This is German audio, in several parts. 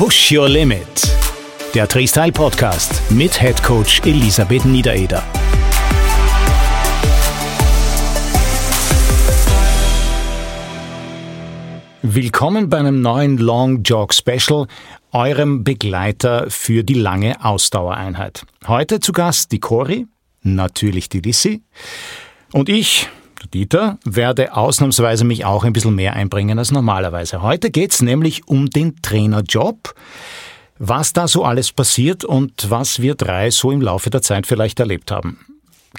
Push Your Limit. Der Freestyle Podcast mit Head Coach Elisabeth Niedereder. Willkommen bei einem neuen Long Jog Special, eurem Begleiter für die lange Ausdauereinheit. Heute zu Gast die Cori, natürlich die Lissy und ich, Dieter, werde ausnahmsweise mich auch ein bisschen mehr einbringen als normalerweise. Heute geht's nämlich um den Trainerjob, was da so alles passiert und was wir drei so im Laufe der Zeit vielleicht erlebt haben.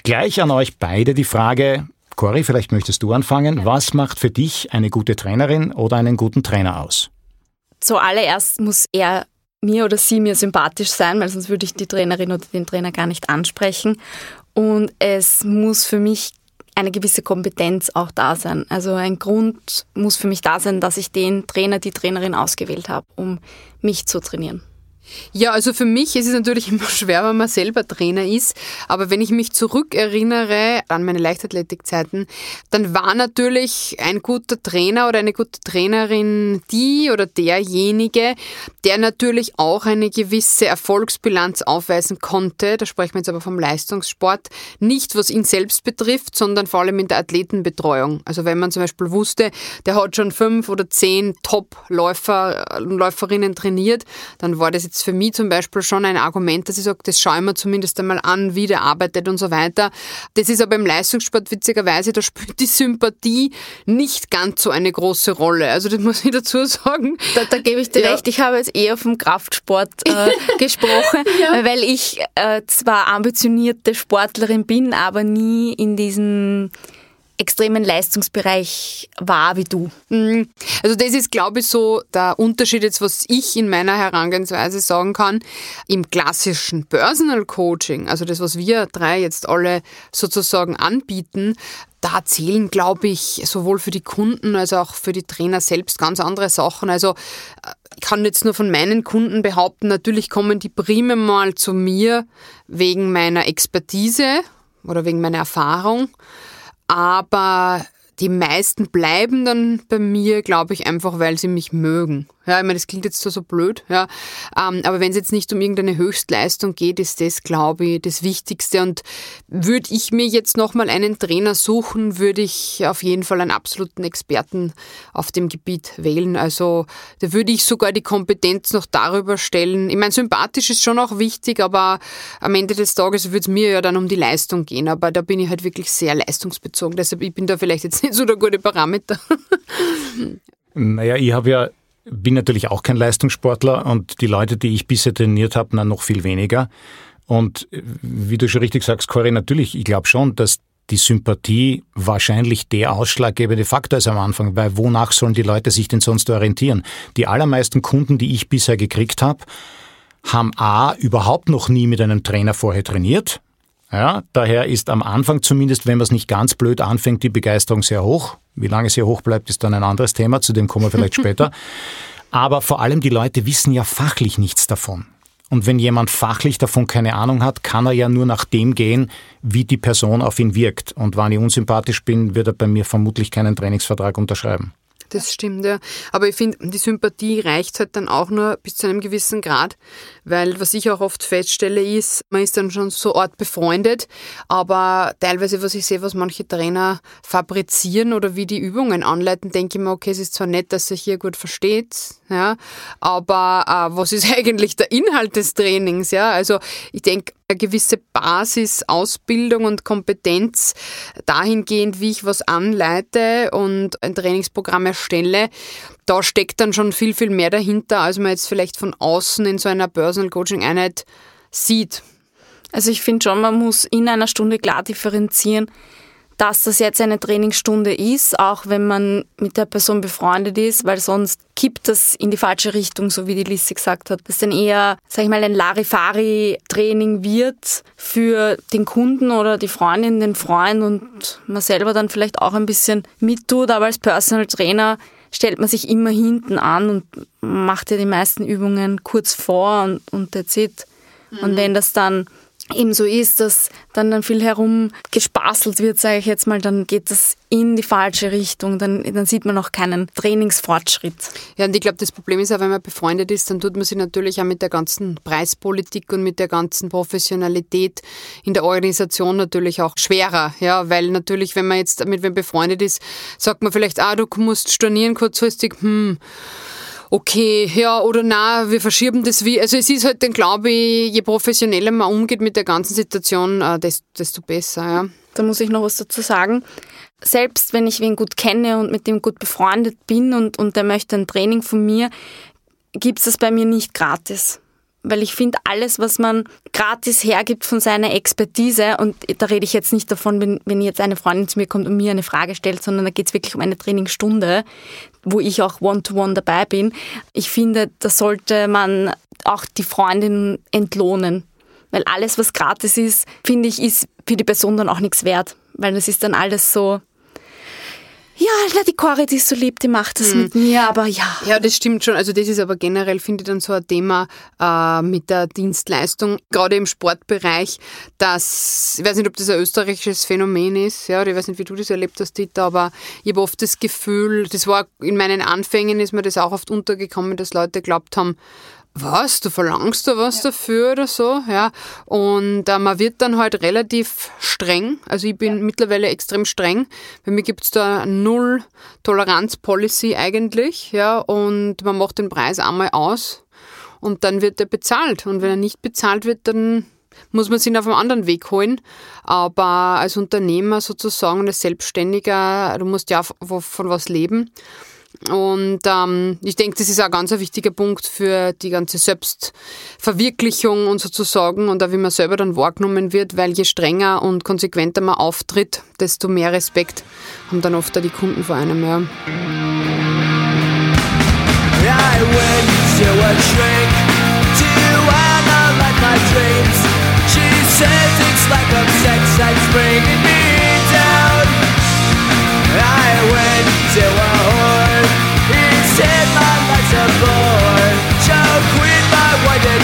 Gleich an euch beide die Frage, Cory, vielleicht möchtest du anfangen. Was macht für dich eine gute Trainerin oder einen guten Trainer aus? Zuallererst muss er mir oder sie mir sympathisch sein, weil sonst würde ich die Trainerin oder den Trainer gar nicht ansprechen. Und es muss für mich eine gewisse Kompetenz auch da sein. Also ein Grund muss für mich da sein, dass ich den Trainer, die Trainerin ausgewählt habe, um mich zu trainieren. Ja, also für mich ist es natürlich immer schwer, wenn man selber Trainer ist. Aber wenn ich mich zurückerinnere an meine Leichtathletikzeiten, dann war natürlich ein guter Trainer oder eine gute Trainerin die oder derjenige, der natürlich auch eine gewisse Erfolgsbilanz aufweisen konnte. Da sprechen wir jetzt aber vom Leistungssport. Nicht was ihn selbst betrifft, sondern vor allem in der Athletenbetreuung. Also wenn man zum Beispiel wusste, der hat schon fünf oder zehn Top-Läufer und Läuferinnen trainiert, dann war das jetzt für mich zum Beispiel schon ein Argument, dass ich sage, das schaue ich mir zumindest einmal an, wie der arbeitet und so weiter. Das ist aber im Leistungssport witzigerweise, da spielt die Sympathie nicht ganz so eine große Rolle. Also das muss ich dazu sagen. Da, da gebe ich dir ja. recht. Ich habe jetzt eher vom Kraftsport äh, gesprochen, ja. weil ich äh, zwar ambitionierte Sportlerin bin, aber nie in diesen extremen Leistungsbereich war wie du? Mhm. Also das ist, glaube ich, so der Unterschied jetzt, was ich in meiner Herangehensweise sagen kann. Im klassischen Personal Coaching, also das, was wir drei jetzt alle sozusagen anbieten, da zählen, glaube ich, sowohl für die Kunden als auch für die Trainer selbst ganz andere Sachen. Also äh, ich kann jetzt nur von meinen Kunden behaupten, natürlich kommen die primär mal zu mir wegen meiner Expertise oder wegen meiner Erfahrung aber die meisten bleiben dann bei mir, glaube ich, einfach, weil sie mich mögen. Ja, ich meine, das klingt jetzt so, so blöd, ja. Ähm, aber wenn es jetzt nicht um irgendeine Höchstleistung geht, ist das, glaube ich, das Wichtigste. Und würde ich mir jetzt nochmal einen Trainer suchen, würde ich auf jeden Fall einen absoluten Experten auf dem Gebiet wählen. Also da würde ich sogar die Kompetenz noch darüber stellen. Ich meine, sympathisch ist schon auch wichtig, aber am Ende des Tages würde es mir ja dann um die Leistung gehen. Aber da bin ich halt wirklich sehr leistungsbezogen. Deshalb ich bin da vielleicht jetzt nicht so der gute Parameter. Naja, ich habe ja bin natürlich auch kein Leistungssportler und die Leute, die ich bisher trainiert habe, dann noch viel weniger. Und äh, wie du schon richtig sagst, Cory, natürlich, ich glaube schon, dass die Sympathie wahrscheinlich der ausschlaggebende Faktor ist am Anfang, weil wonach sollen die Leute sich denn sonst orientieren? Die allermeisten Kunden, die ich bisher gekriegt habe, haben A, überhaupt noch nie mit einem Trainer vorher trainiert. Ja, daher ist am Anfang zumindest, wenn man es nicht ganz blöd anfängt, die Begeisterung sehr hoch. Wie lange es hier hoch bleibt, ist dann ein anderes Thema, zu dem kommen wir vielleicht später. Aber vor allem die Leute wissen ja fachlich nichts davon. Und wenn jemand fachlich davon keine Ahnung hat, kann er ja nur nach dem gehen, wie die Person auf ihn wirkt. Und wenn ich unsympathisch bin, wird er bei mir vermutlich keinen Trainingsvertrag unterschreiben. Das stimmt, ja. Aber ich finde, die Sympathie reicht halt dann auch nur bis zu einem gewissen Grad, weil was ich auch oft feststelle ist, man ist dann schon so art befreundet, aber teilweise, was ich sehe, was manche Trainer fabrizieren oder wie die Übungen anleiten, denke ich mir, okay, es ist zwar nett, dass sich hier gut versteht, ja, aber äh, was ist eigentlich der Inhalt des Trainings, ja? Also ich denke, eine gewisse Basis, Ausbildung und Kompetenz dahingehend, wie ich was anleite und ein Trainingsprogramm erstelle, da steckt dann schon viel, viel mehr dahinter, als man jetzt vielleicht von außen in so einer Personal Coaching Einheit sieht. Also ich finde schon, man muss in einer Stunde klar differenzieren, dass das jetzt eine Trainingsstunde ist, auch wenn man mit der Person befreundet ist, weil sonst kippt das in die falsche Richtung, so wie die Lissy gesagt hat. Dass dann eher, sag ich mal, ein Larifari-Training wird für den Kunden oder die Freundin, den Freund und man selber dann vielleicht auch ein bisschen mittut, aber als Personal Trainer stellt man sich immer hinten an und macht ja die meisten Übungen kurz vor und, und that's it. Mhm. Und wenn das dann eben so ist, dass dann, dann viel herumgespaßelt wird, sage ich jetzt mal, dann geht das in die falsche Richtung. Dann, dann sieht man auch keinen Trainingsfortschritt. Ja, und ich glaube, das Problem ist auch, wenn man befreundet ist, dann tut man sich natürlich auch mit der ganzen Preispolitik und mit der ganzen Professionalität in der Organisation natürlich auch schwerer. Ja, weil natürlich, wenn man jetzt mit wem befreundet ist, sagt man vielleicht, ah, du musst stornieren kurzfristig, hm, okay, ja oder na, wir verschieben das wie. Also es ist halt dann, glaube ich, je professioneller man umgeht mit der ganzen Situation, äh, desto besser, ja. Da muss ich noch was dazu sagen. Selbst wenn ich wen gut kenne und mit dem gut befreundet bin und, und der möchte ein Training von mir, gibt es das bei mir nicht gratis weil ich finde, alles, was man gratis hergibt von seiner Expertise, und da rede ich jetzt nicht davon, wenn, wenn jetzt eine Freundin zu mir kommt und mir eine Frage stellt, sondern da geht es wirklich um eine Trainingsstunde, wo ich auch One-to-One -one dabei bin. Ich finde, da sollte man auch die Freundin entlohnen. Weil alles, was gratis ist, finde ich, ist für die Person dann auch nichts wert. Weil das ist dann alles so, ja, die Cori, die ist so lieb, die macht das mhm. mit mir, aber ja. Ja, das stimmt schon. Also das ist aber generell, finde ich, dann so ein Thema äh, mit der Dienstleistung, gerade im Sportbereich, dass, ich weiß nicht, ob das ein österreichisches Phänomen ist, ja, oder ich weiß nicht, wie du das erlebt hast, Dieter, aber ich habe oft das Gefühl, das war in meinen Anfängen ist mir das auch oft untergekommen, dass Leute glaubt haben, was, du verlangst da was ja. dafür oder so, ja. Und äh, man wird dann halt relativ streng. Also ich bin ja. mittlerweile extrem streng. Bei mir gibt's da null Toleranz-Policy eigentlich, ja. Und man macht den Preis einmal aus und dann wird er bezahlt. Und wenn er nicht bezahlt wird, dann muss man sich auf einem anderen Weg holen. Aber als Unternehmer sozusagen, als Selbstständiger, du musst ja von was leben. Und ähm, ich denke, das ist auch ein ganz wichtiger Punkt für die ganze Selbstverwirklichung und sozusagen und auch wie man selber dann wahrgenommen wird, weil je strenger und konsequenter man auftritt, desto mehr Respekt haben dann oft auch die Kunden vor einem. Ja. I went to a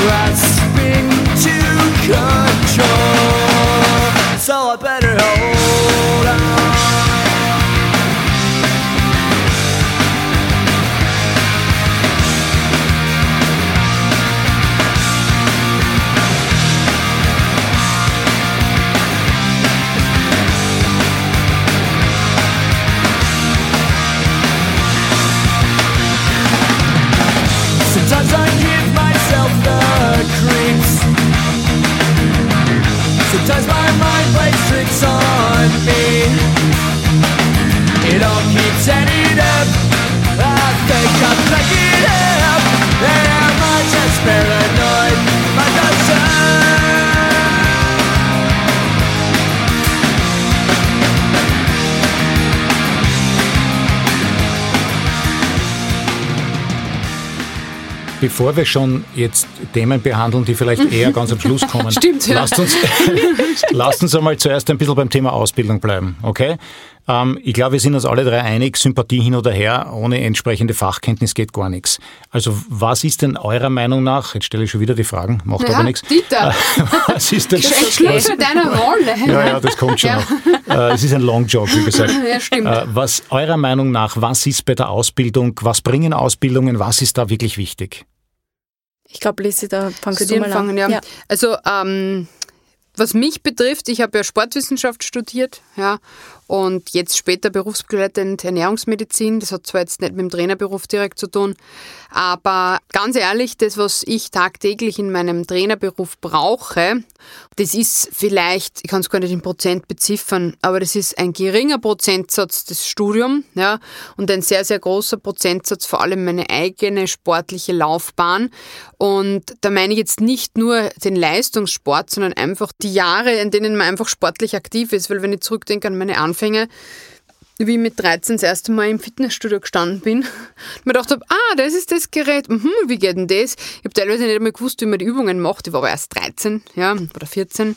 Grasping to control. Tricks on me. It all keeps adding up Bevor wir schon jetzt Themen behandeln, die vielleicht eher ganz am Schluss kommen, Stimmt, ja. lasst, uns, lasst uns einmal zuerst ein bisschen beim Thema Ausbildung bleiben, okay? Ähm, ich glaube, wir sind uns alle drei einig, Sympathie hin oder her, ohne entsprechende Fachkenntnis geht gar nichts. Also was ist denn eurer Meinung nach, jetzt stelle ich schon wieder die Fragen, macht ja, aber nichts. Dieter, was ist denn, was, deiner Rolle. Ja, ja, das kommt schon ja. noch. Äh, es ist ein Long Job, wie gesagt. Ja, stimmt. Äh, was eurer Meinung nach, was ist bei der Ausbildung, was bringen Ausbildungen, was ist da wirklich wichtig? Ich glaube, Lisi, da fangst du mal an. Ja. ja. Also ähm, was mich betrifft, ich habe ja Sportwissenschaft studiert, ja, und jetzt später berufsbegleitend Ernährungsmedizin. Das hat zwar jetzt nicht mit dem Trainerberuf direkt zu tun, aber ganz ehrlich, das, was ich tagtäglich in meinem Trainerberuf brauche, das ist vielleicht, ich kann es gar nicht in Prozent beziffern, aber das ist ein geringer Prozentsatz des Studiums, ja, und ein sehr, sehr großer Prozentsatz vor allem meine eigene sportliche Laufbahn. Und da meine ich jetzt nicht nur den Leistungssport, sondern einfach die Jahre, in denen man einfach sportlich aktiv ist, weil wenn ich zurückdenke an meine Anfänge, Anfänge, wie ich mit 13 das erste Mal im Fitnessstudio gestanden bin, mir gedacht habe, ah, das ist das Gerät, mhm, wie geht denn das? Ich habe teilweise nicht einmal gewusst, wie man die Übungen macht. Ich war aber erst 13 ja, oder 14.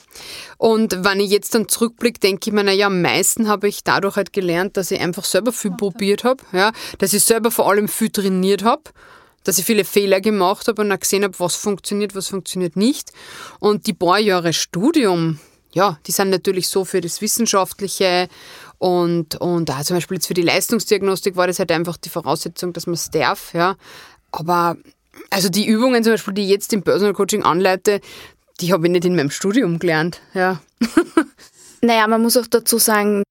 Und wenn ich jetzt dann zurückblicke, denke ich mir, naja, am meisten habe ich dadurch halt gelernt, dass ich einfach selber viel probiert habe, ja, dass ich selber vor allem viel trainiert habe dass ich viele Fehler gemacht habe und auch gesehen habe, was funktioniert, was funktioniert nicht. Und die paar Jahre Studium, ja, die sind natürlich so für das Wissenschaftliche und, und auch zum Beispiel jetzt für die Leistungsdiagnostik war das halt einfach die Voraussetzung, dass man es darf, ja. Aber also die Übungen zum Beispiel, die ich jetzt im Personal Coaching anleite, die habe ich nicht in meinem Studium gelernt, ja. Naja, man muss auch dazu sagen,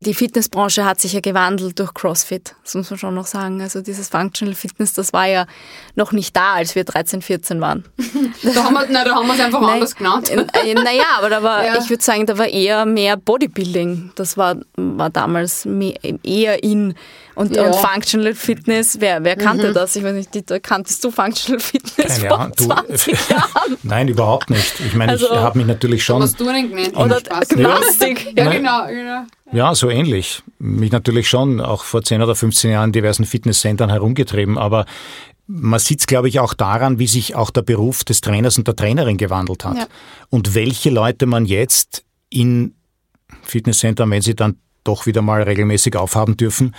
die Fitnessbranche hat sich ja gewandelt durch CrossFit. Das muss man schon noch sagen. Also dieses Functional Fitness, das war ja noch nicht da, als wir 13, 14 waren. da haben wir, nein, da haben wir es einfach nein, anders genannt. Äh, naja, aber da war, ja. ich würde sagen, da war eher mehr Bodybuilding. Das war, war damals mehr, eher in und, ja. und Functional Fitness, wer, wer kannte mhm. das? Ich weiß nicht, Dieter, kanntest du Functional Fitness Keine vor 20 Jahren? Nein, überhaupt nicht. Ich meine, also, ich habe mich natürlich schon... Was du denn genannt? Oder Gymnastik. Ja, ja genau, genau. Ja, so ähnlich. Mich natürlich schon auch vor 10 oder 15 Jahren in diversen Fitnesscentern herumgetrieben, aber man sieht es, glaube ich, auch daran, wie sich auch der Beruf des Trainers und der Trainerin gewandelt hat. Ja. Und welche Leute man jetzt in Fitnesscentern, wenn sie dann doch wieder mal regelmäßig aufhaben dürfen,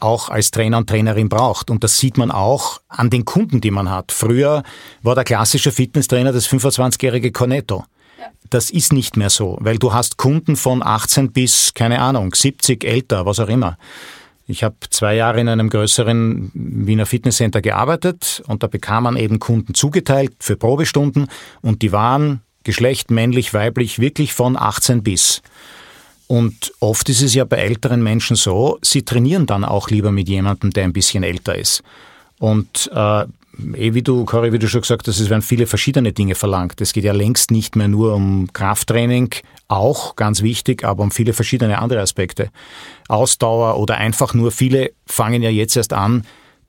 auch als Trainer und Trainerin braucht. Und das sieht man auch an den Kunden, die man hat. Früher war der klassische Fitnesstrainer das 25-jährige Cornetto. Das ist nicht mehr so, weil du hast Kunden von 18 bis, keine Ahnung, 70, älter, was auch immer. Ich habe zwei Jahre in einem größeren Wiener Fitnesscenter gearbeitet und da bekam man eben Kunden zugeteilt für Probestunden und die waren Geschlecht männlich, weiblich, wirklich von 18 bis. Und oft ist es ja bei älteren Menschen so, sie trainieren dann auch lieber mit jemandem, der ein bisschen älter ist. Und äh, eh wie du, Cory, wie du schon gesagt hast, es werden viele verschiedene Dinge verlangt. Es geht ja längst nicht mehr nur um Krafttraining, auch ganz wichtig, aber um viele verschiedene andere Aspekte. Ausdauer oder einfach nur viele fangen ja jetzt erst an,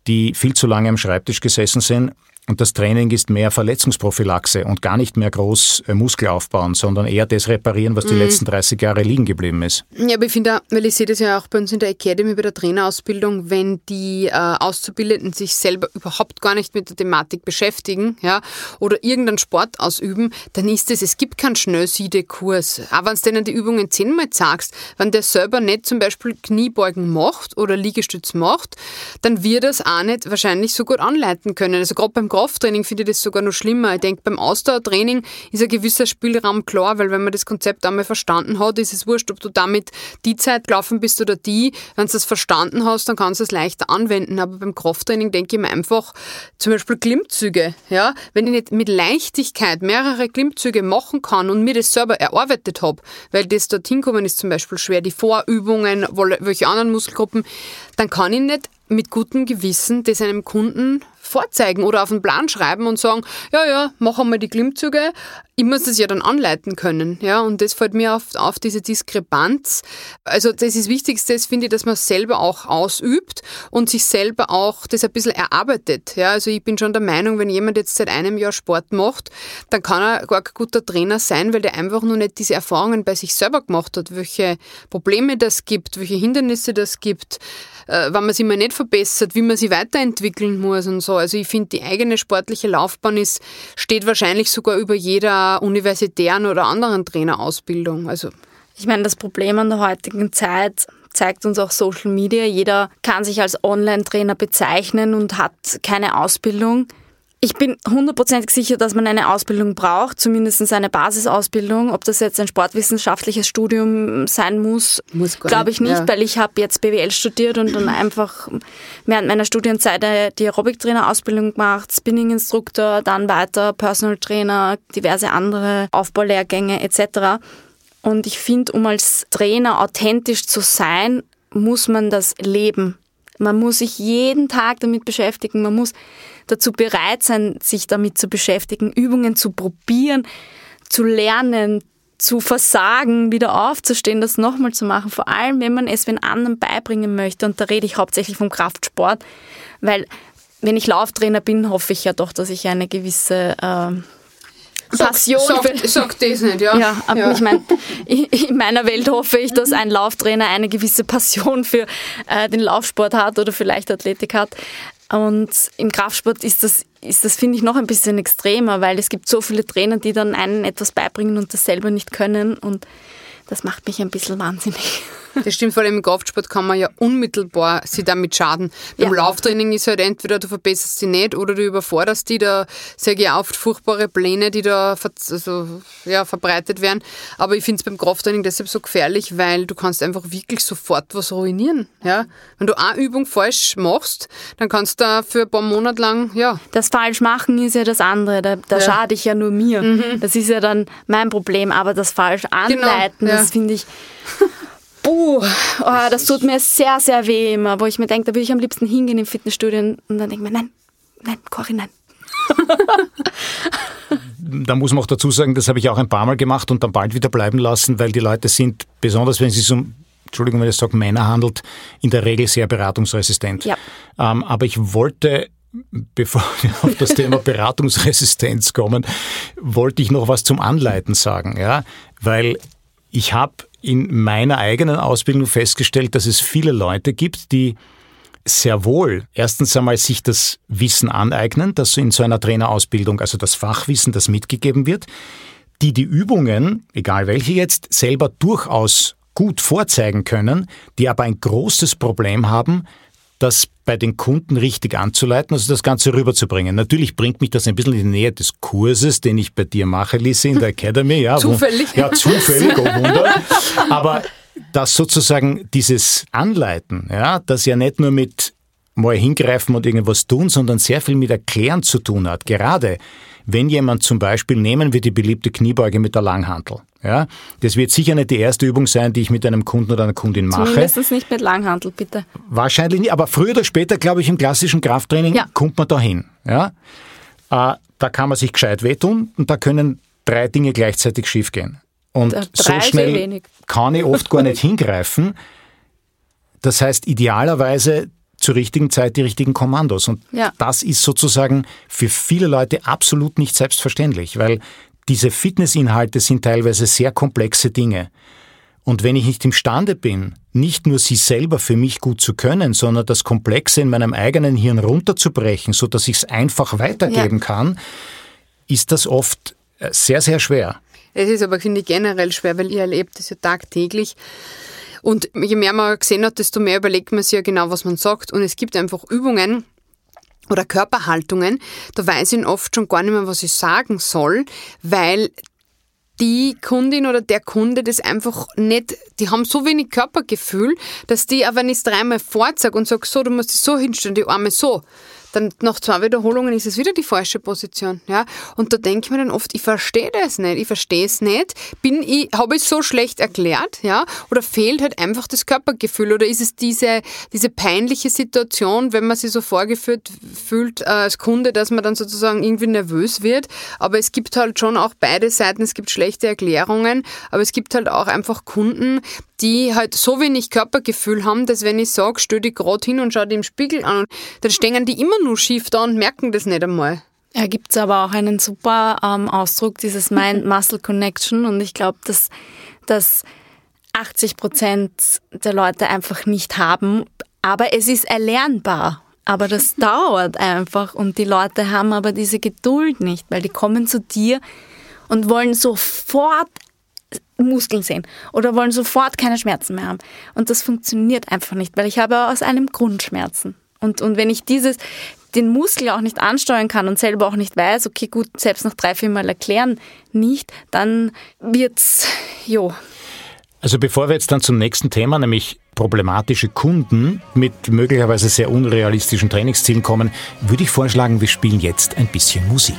die viel zu lange am Schreibtisch gesessen sind und das Training ist mehr Verletzungsprophylaxe und gar nicht mehr groß äh, Muskel aufbauen, sondern eher das reparieren, was die mhm. letzten 30 Jahre liegen geblieben ist. Ja, aber ich finde, weil ich sehe das ja auch bei uns in der Academy bei der Trainerausbildung, wenn die äh, Auszubildenden sich selber überhaupt gar nicht mit der Thematik beschäftigen, ja, oder irgendeinen Sport ausüben, dann ist es, es gibt keinen Schnellsiedekurs. Auch wenn du denen die Übungen zehnmal sagst, wenn der selber nicht zum Beispiel Kniebeugen macht oder Liegestütz macht, dann wird es auch nicht wahrscheinlich so gut anleiten können. Also gerade beim Krafttraining finde ich das sogar noch schlimmer. Ich denke, beim Ausdauertraining ist ein gewisser Spielraum klar, weil wenn man das Konzept einmal verstanden hat, ist es wurscht, ob du damit die Zeit gelaufen bist oder die. Wenn du das verstanden hast, dann kannst du es leichter anwenden. Aber beim Krafttraining denke ich mir einfach, zum Beispiel Klimmzüge. Ja? Wenn ich nicht mit Leichtigkeit mehrere Klimmzüge machen kann und mir das selber erarbeitet habe, weil das dorthin kommen ist zum Beispiel schwer, die Vorübungen, welche anderen Muskelgruppen, dann kann ich nicht mit gutem Gewissen das einem Kunden vorzeigen oder auf den Plan schreiben und sagen, ja, ja, mach einmal die Klimmzüge. Ich muss das ja dann anleiten können. Ja, und das fällt mir auf, auf diese Diskrepanz. Also das ist das Wichtigste, das finde ich, dass man es selber auch ausübt und sich selber auch das ein bisschen erarbeitet. Ja, also ich bin schon der Meinung, wenn jemand jetzt seit einem Jahr Sport macht, dann kann er gar kein guter Trainer sein, weil der einfach nur nicht diese Erfahrungen bei sich selber gemacht hat, welche Probleme das gibt, welche Hindernisse das gibt, äh, wenn man sich mal nicht verbessert, wie man sich weiterentwickeln muss und so. Also ich finde, die eigene sportliche Laufbahn ist, steht wahrscheinlich sogar über jeder universitären oder anderen Trainerausbildung. Also ich meine, das Problem an der heutigen Zeit zeigt uns auch Social Media. Jeder kann sich als Online-Trainer bezeichnen und hat keine Ausbildung. Ich bin hundertprozentig sicher, dass man eine Ausbildung braucht, zumindest eine Basisausbildung. Ob das jetzt ein sportwissenschaftliches Studium sein muss, muss glaube ich nicht, ja. weil ich habe jetzt BWL studiert und dann einfach während meiner Studienzeit die Aerobic-Trainer-Ausbildung gemacht, Spinning-Instruktor, dann weiter Personal Trainer, diverse andere Aufbaulehrgänge etc. Und ich finde, um als Trainer authentisch zu sein, muss man das leben. Man muss sich jeden Tag damit beschäftigen. Man muss dazu bereit sein, sich damit zu beschäftigen, Übungen zu probieren, zu lernen, zu versagen, wieder aufzustehen, das nochmal zu machen. Vor allem, wenn man es den anderen beibringen möchte. Und da rede ich hauptsächlich vom Kraftsport, weil wenn ich Lauftrainer bin, hoffe ich ja doch, dass ich eine gewisse äh, Passion. Sag, sag, sag das nicht, ja. Ja, aber ja. ich meine, in meiner Welt hoffe ich, dass ein Lauftrainer eine gewisse Passion für äh, den Laufsport hat oder vielleicht Athletik hat. Und im Kraftsport ist das, ist das finde ich, noch ein bisschen extremer, weil es gibt so viele Trainer, die dann einen etwas beibringen und das selber nicht können. Und das macht mich ein bisschen wahnsinnig. Das stimmt, vor allem im Kraftsport kann man ja unmittelbar sich damit schaden. Beim ja. Lauftraining ist halt entweder du verbesserst sie nicht oder du überforderst die. Da sage ich oft furchtbare Pläne, die da also, ja, verbreitet werden. Aber ich finde es beim Krafttraining deshalb so gefährlich, weil du kannst einfach wirklich sofort was ruinieren. Ja? Wenn du eine Übung falsch machst, dann kannst du da für ein paar Monate lang, ja. Das falsch machen ist ja das andere. Da, da ja. schade ich ja nur mir. Mhm. Das ist ja dann mein Problem. Aber das falsch genau, anleiten, genau. ja. das finde ich Puh, oh, das tut mir sehr, sehr weh immer, wo ich mir denke, da würde ich am liebsten hingehen im Fitnessstudio und dann denke ich mir, nein, nein, Cory, nein. da muss man auch dazu sagen, das habe ich auch ein paar Mal gemacht und dann bald wieder bleiben lassen, weil die Leute sind, besonders wenn es sich um, Entschuldigung, wenn ich sage, Männer handelt, in der Regel sehr beratungsresistent. Ja. Ähm, aber ich wollte bevor wir auf das Thema Beratungsresistenz kommen, wollte ich noch was zum Anleiten sagen, ja, weil ich habe in meiner eigenen Ausbildung festgestellt, dass es viele Leute gibt, die sehr wohl erstens einmal sich das Wissen aneignen, das in so einer Trainerausbildung, also das Fachwissen, das mitgegeben wird, die die Übungen, egal welche jetzt, selber durchaus gut vorzeigen können, die aber ein großes Problem haben, das bei den Kunden richtig anzuleiten, also das Ganze rüberzubringen. Natürlich bringt mich das ein bisschen in die Nähe des Kurses, den ich bei dir mache, Lise, in der Academy. Ja, zufällig. Wo, ja, zufällig, oh Wunder. Aber dass sozusagen dieses Anleiten, ja, das ja nicht nur mit mal hingreifen und irgendwas tun, sondern sehr viel mit Erklären zu tun hat. Gerade wenn jemand zum Beispiel, nehmen wir die beliebte Kniebeuge mit der Langhantel. Ja, das wird sicher nicht die erste Übung sein, die ich mit einem Kunden oder einer Kundin mache. Zumindest nicht mit Langhantel, bitte. Wahrscheinlich nicht, aber früher oder später, glaube ich, im klassischen Krafttraining ja. kommt man dahin. Ja, äh, da kann man sich gescheit wehtun und da können drei Dinge gleichzeitig schiefgehen. Und so schnell kann ich oft gar nicht hingreifen. Das heißt, idealerweise zur richtigen Zeit die richtigen Kommandos. Und ja. das ist sozusagen für viele Leute absolut nicht selbstverständlich, weil diese Fitnessinhalte sind teilweise sehr komplexe Dinge. Und wenn ich nicht imstande bin, nicht nur sie selber für mich gut zu können, sondern das Komplexe in meinem eigenen Hirn runterzubrechen, so dass ich es einfach weitergeben ja. kann, ist das oft äh, sehr, sehr schwer. Es ist aber, finde ich, generell schwer, weil ihr erlebt es ja tagtäglich. Und je mehr man gesehen hat, desto mehr überlegt man sich ja genau, was man sagt. Und es gibt einfach Übungen, oder Körperhaltungen, da weiß ich oft schon gar nicht mehr, was ich sagen soll, weil die Kundin oder der Kunde das einfach nicht, die haben so wenig Körpergefühl, dass die, auch wenn ich es dreimal vorzage und sage, so, du musst dich so hinstellen, die Arme so, dann nach zwei Wiederholungen ist es wieder die falsche Position. Ja? Und da denke ich mir dann oft, ich verstehe das nicht, ich verstehe es nicht. Bin ich, habe ich so schlecht erklärt, ja? Oder fehlt halt einfach das Körpergefühl? Oder ist es diese, diese peinliche Situation, wenn man sich so vorgeführt fühlt äh, als Kunde, dass man dann sozusagen irgendwie nervös wird? Aber es gibt halt schon auch beide Seiten, es gibt schlechte Erklärungen, aber es gibt halt auch einfach Kunden, die halt so wenig Körpergefühl haben, dass wenn ich sage, stell dich gerade hin und schau dir im Spiegel an, dann stehen die immer nur schief da und merken das nicht einmal. Ja, gibt es aber auch einen super ähm, Ausdruck, dieses Mind-Muscle-Connection und ich glaube, dass, dass 80 Prozent der Leute einfach nicht haben, aber es ist erlernbar. Aber das dauert einfach und die Leute haben aber diese Geduld nicht, weil die kommen zu dir und wollen sofort Muskeln sehen oder wollen sofort keine Schmerzen mehr haben. Und das funktioniert einfach nicht, weil ich habe aus einem Grund Schmerzen. Und, und wenn ich dieses, den Muskel auch nicht ansteuern kann und selber auch nicht weiß, okay, gut, selbst nach drei, vier Mal erklären nicht, dann wird's, jo. Also bevor wir jetzt dann zum nächsten Thema, nämlich problematische Kunden mit möglicherweise sehr unrealistischen Trainingszielen kommen, würde ich vorschlagen, wir spielen jetzt ein bisschen Musik.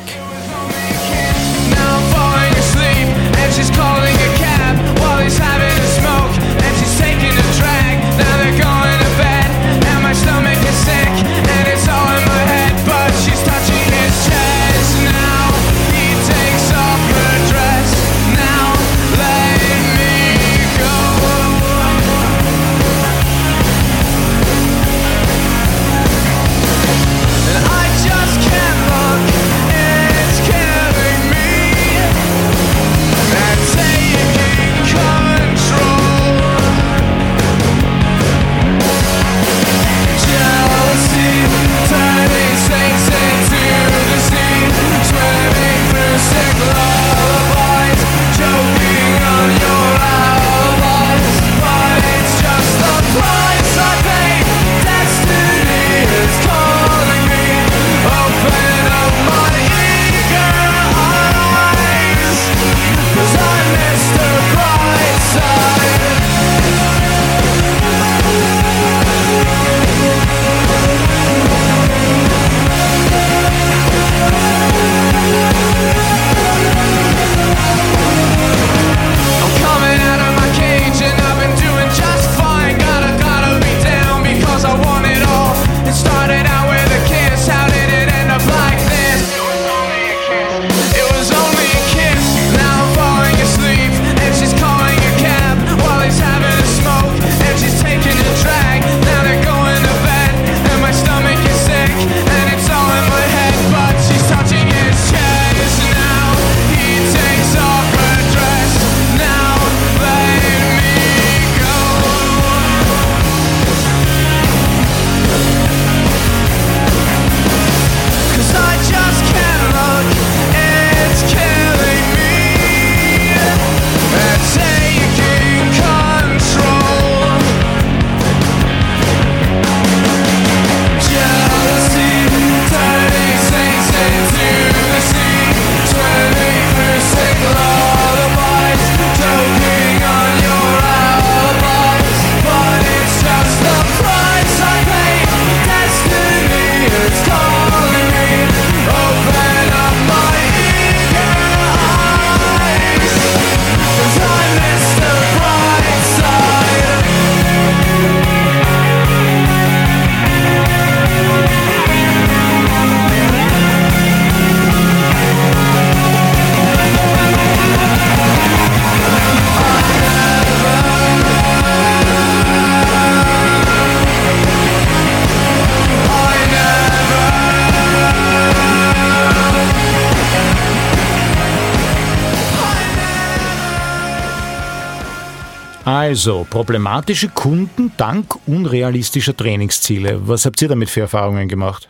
Also, problematische Kunden dank unrealistischer Trainingsziele. Was habt ihr damit für Erfahrungen gemacht?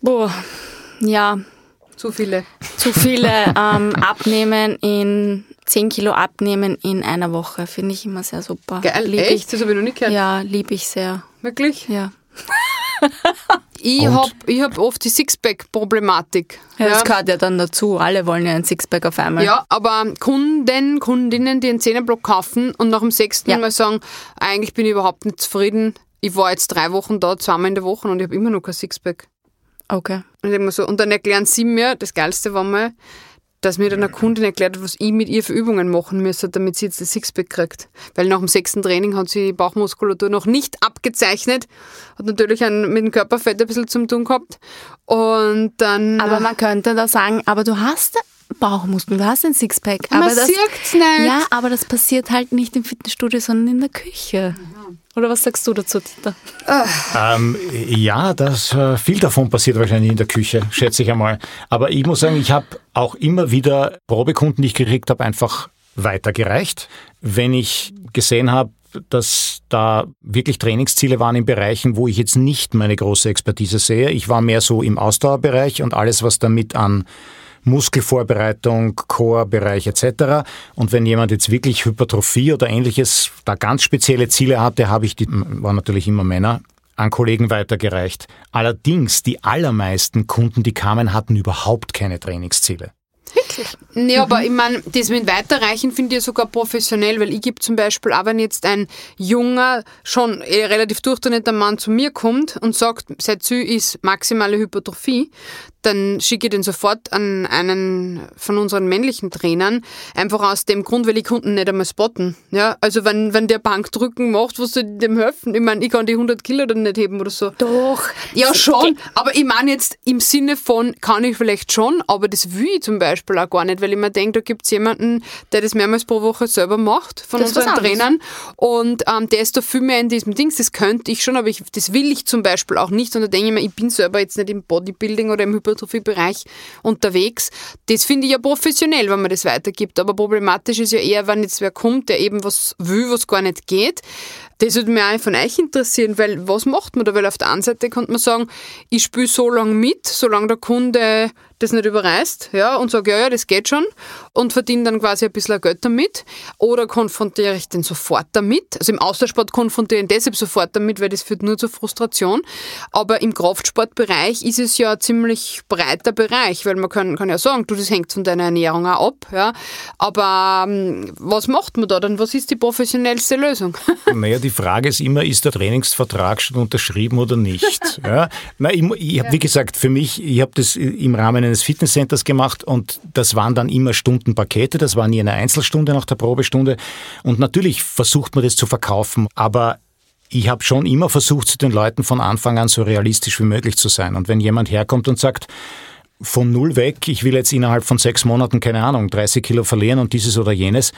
Boah, ja. Zu viele. Zu viele. ähm, abnehmen in 10 Kilo abnehmen in einer Woche finde ich immer sehr super. Geil, lieb echt? Ich, das habe ich noch nicht gehört. Ja, liebe ich sehr. Wirklich? Ja. Ich habe hab oft die Sixpack-Problematik. Ja, das gehört ja dann dazu. Alle wollen ja ein Sixpack auf einmal. Ja, aber Kunden, Kundinnen, die einen Zehnerblock kaufen und nach dem sechsten ja. Mal sagen, eigentlich bin ich überhaupt nicht zufrieden. Ich war jetzt drei Wochen da, zweimal in der Woche und ich habe immer noch kein Sixpack. Okay. Und, so, und dann erklären sie mir, das Geilste war mal, dass mir dann eine Kundin erklärt hat, was ich mit ihr für Übungen machen müsste, damit sie jetzt das Sixpack kriegt. Weil nach dem sechsten Training hat sie die Bauchmuskulatur noch nicht abgezeichnet, hat natürlich ein, mit dem Körperfett ein bisschen zu tun gehabt. Und dann. Aber man könnte da sagen, aber du hast Bauchmuskeln, du hast ein Sixpack. Man aber das, sieht's nicht. Ja, aber das passiert halt nicht im Fitnessstudio, sondern in der Küche. Oder was sagst du dazu, Dieter? Ähm, ja, das, äh, viel davon passiert wahrscheinlich in der Küche, schätze ich einmal. Aber ich muss sagen, ich habe auch immer wieder Probekunden, die ich gekriegt habe, einfach weitergereicht. Wenn ich gesehen habe, dass da wirklich Trainingsziele waren in Bereichen, wo ich jetzt nicht meine große Expertise sehe. Ich war mehr so im Ausdauerbereich und alles, was damit an Muskelvorbereitung, Core-Bereich etc. Und wenn jemand jetzt wirklich Hypertrophie oder ähnliches da ganz spezielle Ziele hatte, habe ich die, waren natürlich immer Männer, an Kollegen weitergereicht. Allerdings, die allermeisten Kunden, die kamen, hatten überhaupt keine Trainingsziele. Nee, mhm. aber ich meine, das mit Weiterreichen finde ich sogar professionell, weil ich gebe zum Beispiel auch, wenn jetzt ein junger, schon eh relativ durchtrainierter Mann zu mir kommt und sagt, sein Ziel ist maximale Hypertrophie, dann schicke ich den sofort an einen von unseren männlichen Trainern, einfach aus dem Grund, weil die Kunden nicht einmal spotten. Ja, also wenn, wenn der Bankdrücken macht, was soll dem helfen? Ich meine, ich kann die 100 Kilo dann nicht heben oder so. Doch. Ja, schon, aber ich meine jetzt im Sinne von, kann ich vielleicht schon, aber das will ich zum Beispiel auch gar nicht, weil ich mir denke, da gibt es jemanden, der das mehrmals pro Woche selber macht, von das unseren Trainern und ähm, der ist da viel mehr in diesem Dings, das könnte ich schon, aber ich, das will ich zum Beispiel auch nicht und da denke ich mir, ich bin selber jetzt nicht im Bodybuilding oder im Hypertrophie Hypertrophie-Bereich unterwegs. Das finde ich ja professionell, wenn man das weitergibt. Aber problematisch ist ja eher, wenn jetzt wer kommt, der eben was will, was gar nicht geht. Das würde mich auch von euch interessieren, weil was macht man da? Weil auf der einen Seite könnte man sagen, ich spiele so lange mit, solange der Kunde das nicht überreißt, ja, und sage, ja, ja, das geht schon und verdiene dann quasi ein bisschen Geld damit. Oder konfrontiere ich den sofort damit. Also im Ausdauersport konfrontiere ich deshalb sofort damit, weil das führt nur zur Frustration. Aber im Kraftsportbereich ist es ja ein ziemlich breiter Bereich, weil man kann, kann ja sagen, du, das hängt von deiner Ernährung auch ab, ja. Aber ähm, was macht man da dann? Was ist die professionellste Lösung? Naja, die Frage ist immer, ist der Trainingsvertrag schon unterschrieben oder nicht? ja? Na, ich, ich habe, wie gesagt, für mich, ich habe das im Rahmen eines Fitnesscenters gemacht und das waren dann immer Stundenpakete, das war nie eine Einzelstunde nach der Probestunde und natürlich versucht man das zu verkaufen, aber ich habe schon immer versucht, zu den Leuten von Anfang an so realistisch wie möglich zu sein. Und wenn jemand herkommt und sagt, von null weg, ich will jetzt innerhalb von sechs Monaten, keine Ahnung, 30 Kilo verlieren und dieses oder jenes,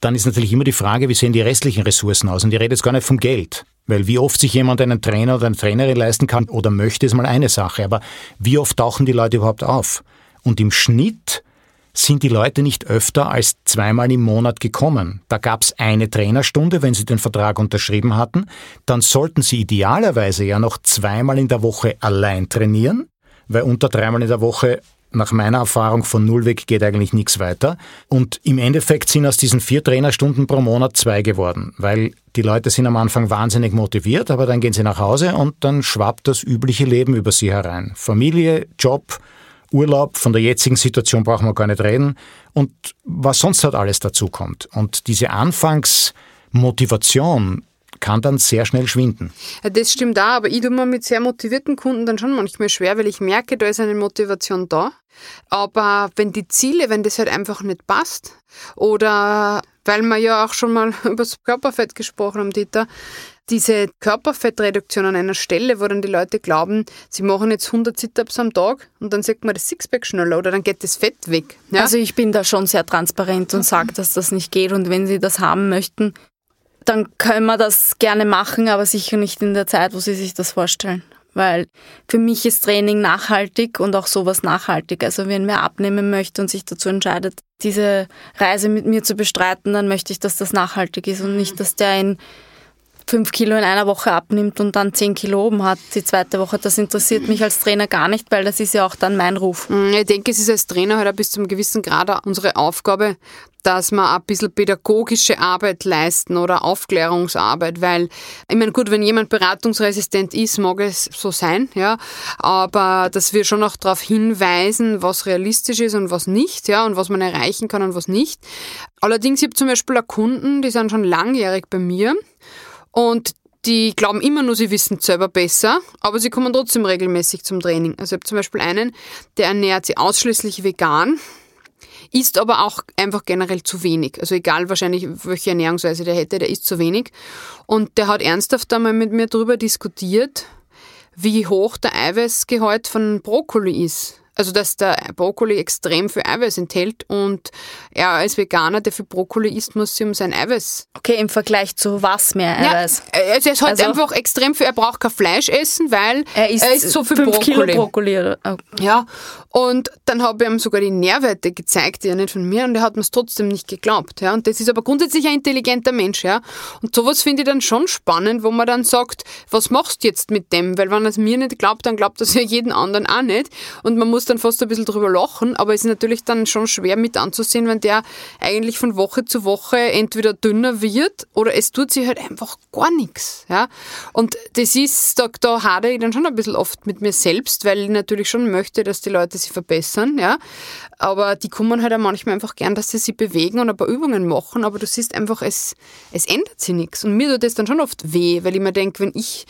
dann ist natürlich immer die Frage, wie sehen die restlichen Ressourcen aus? Und ich rede jetzt gar nicht vom Geld. Weil wie oft sich jemand einen Trainer oder eine Trainerin leisten kann oder möchte, ist mal eine Sache. Aber wie oft tauchen die Leute überhaupt auf? Und im Schnitt sind die Leute nicht öfter als zweimal im Monat gekommen. Da gab es eine Trainerstunde, wenn sie den Vertrag unterschrieben hatten. Dann sollten sie idealerweise ja noch zweimal in der Woche allein trainieren, weil unter dreimal in der Woche nach meiner Erfahrung von null weg geht eigentlich nichts weiter. Und im Endeffekt sind aus diesen vier Trainerstunden pro Monat zwei geworden, weil die Leute sind am Anfang wahnsinnig motiviert, aber dann gehen sie nach Hause und dann schwappt das übliche Leben über sie herein. Familie, Job, Urlaub, von der jetzigen Situation brauchen wir gar nicht reden und was sonst halt alles dazu kommt. Und diese Anfangsmotivation kann dann sehr schnell schwinden. Ja, das stimmt auch, aber ich tue mir mit sehr motivierten Kunden dann schon manchmal schwer, weil ich merke, da ist eine Motivation da. Aber wenn die Ziele, wenn das halt einfach nicht passt, oder weil wir ja auch schon mal über das Körperfett gesprochen haben, Dieter, diese Körperfettreduktion an einer Stelle, wo dann die Leute glauben, sie machen jetzt 100 Sit-Ups am Tag und dann sieht man das Sixpack schneller oder dann geht das Fett weg. Ja? Also ich bin da schon sehr transparent und sage, dass das nicht geht und wenn sie das haben möchten, dann können wir das gerne machen, aber sicher nicht in der Zeit, wo Sie sich das vorstellen. Weil für mich ist Training nachhaltig und auch sowas nachhaltig. Also wenn wer abnehmen möchte und sich dazu entscheidet, diese Reise mit mir zu bestreiten, dann möchte ich, dass das nachhaltig ist und nicht, dass der in fünf Kilo in einer Woche abnimmt und dann zehn Kilo oben hat die zweite Woche. Das interessiert mich als Trainer gar nicht, weil das ist ja auch dann mein Ruf. Mm, ich denke, es ist als Trainer halt bis zu einem gewissen Grad unsere Aufgabe, dass wir ein bisschen pädagogische Arbeit leisten oder Aufklärungsarbeit, weil ich meine, gut, wenn jemand beratungsresistent ist, mag es so sein, ja, aber dass wir schon auch darauf hinweisen, was realistisch ist und was nicht, ja, und was man erreichen kann und was nicht. Allerdings, ich habe zum Beispiel Kunden, die sind schon langjährig bei mir und die glauben immer nur, sie wissen selber besser, aber sie kommen trotzdem regelmäßig zum Training. Also ich habe zum Beispiel einen, der ernährt sich ausschließlich vegan, isst aber auch einfach generell zu wenig. Also egal wahrscheinlich, welche Ernährungsweise der hätte, der isst zu wenig. Und der hat ernsthaft einmal mit mir darüber diskutiert, wie hoch der Eiweißgehalt von Brokkoli ist. Also, dass der Brokkoli extrem viel Eiweiß enthält und er als Veganer, der viel Brokkoli isst, muss sich um sein Eiweiß. Okay, im Vergleich zu was mehr Eiweiß? Ja, also, er ist halt also, einfach extrem viel, er braucht kein Fleisch essen, weil er isst, er isst so viel Brokkoli. Kilo Brokkoli oder, oh. Ja, und dann habe ich ihm sogar die Nährwerte gezeigt, die ja nicht von mir, und er hat mir es trotzdem nicht geglaubt. Ja, und das ist aber grundsätzlich ein intelligenter Mensch. Ja, und sowas finde ich dann schon spannend, wo man dann sagt, was machst du jetzt mit dem? Weil wenn er es mir nicht glaubt, dann glaubt er es ja jeden anderen auch nicht. Und man muss dann fast ein bisschen drüber lachen, aber es ist natürlich dann schon schwer mit anzusehen, wenn der eigentlich von Woche zu Woche entweder dünner wird oder es tut sich halt einfach gar nichts. Ja? Und das ist, da, da hadere ich dann schon ein bisschen oft mit mir selbst, weil ich natürlich schon möchte, dass die Leute sich verbessern. Ja? Aber die kommen halt auch manchmal einfach gern, dass sie sich bewegen und ein paar Übungen machen, aber du siehst einfach, es, es ändert sich nichts. Und mir tut das dann schon oft weh, weil ich mir denke, wenn ich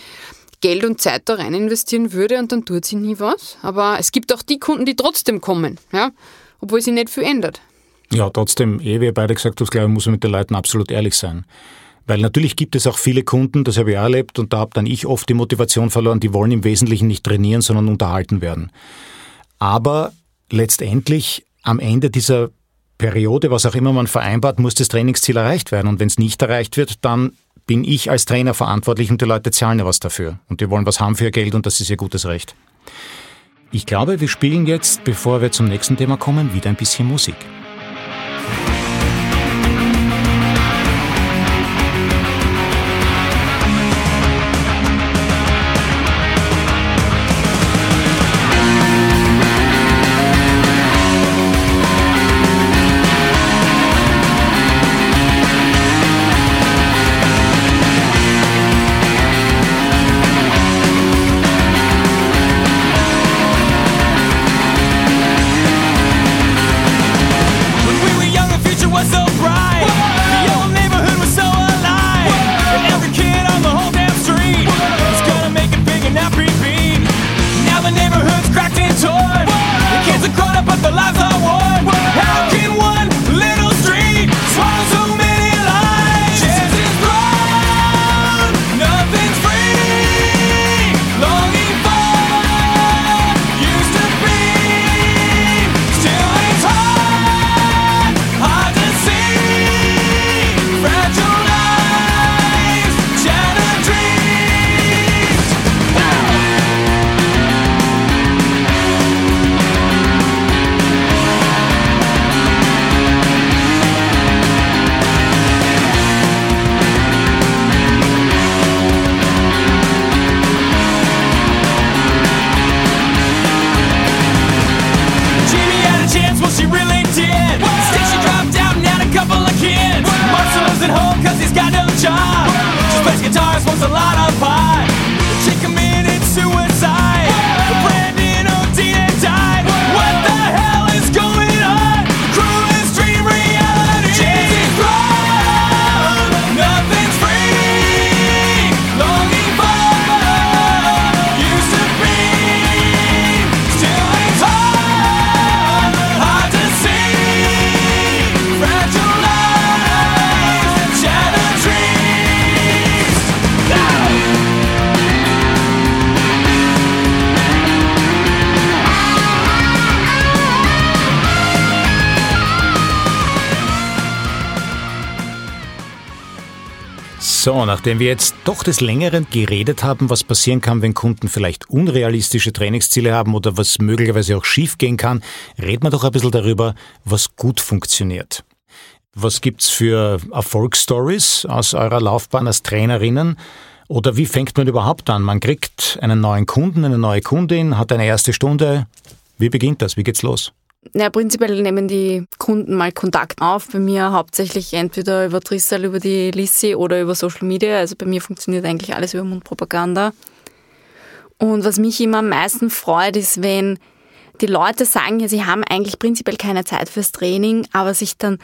Geld und Zeit da rein investieren würde und dann tut sie nie was. Aber es gibt auch die Kunden, die trotzdem kommen, ja, obwohl sie nicht viel ändert. Ja, trotzdem, ehe wir beide gesagt haben, glaube ich, muss man mit den Leuten absolut ehrlich sein. Weil natürlich gibt es auch viele Kunden, das habe ich auch erlebt, und da habe dann ich oft die Motivation verloren, die wollen im Wesentlichen nicht trainieren, sondern unterhalten werden. Aber letztendlich am Ende dieser Periode, was auch immer man vereinbart, muss das Trainingsziel erreicht werden. Und wenn es nicht erreicht wird, dann bin ich als Trainer verantwortlich und die Leute zahlen ja was dafür. Und die wollen was haben für ihr Geld und das ist ihr gutes Recht. Ich glaube, wir spielen jetzt, bevor wir zum nächsten Thema kommen, wieder ein bisschen Musik. So, nachdem wir jetzt doch des Längeren geredet haben, was passieren kann, wenn Kunden vielleicht unrealistische Trainingsziele haben oder was möglicherweise auch schiefgehen kann, reden wir doch ein bisschen darüber, was gut funktioniert. Was gibt's für Erfolgsstories aus eurer Laufbahn als Trainerinnen? Oder wie fängt man überhaupt an? Man kriegt einen neuen Kunden, eine neue Kundin, hat eine erste Stunde. Wie beginnt das? Wie geht's los? Ja, prinzipiell nehmen die Kunden mal Kontakt auf. Bei mir hauptsächlich entweder über Trissel, über die Lissi oder über Social Media. Also bei mir funktioniert eigentlich alles über Mundpropaganda. Und was mich immer am meisten freut, ist, wenn die Leute sagen, ja, sie haben eigentlich prinzipiell keine Zeit fürs Training, aber sich dann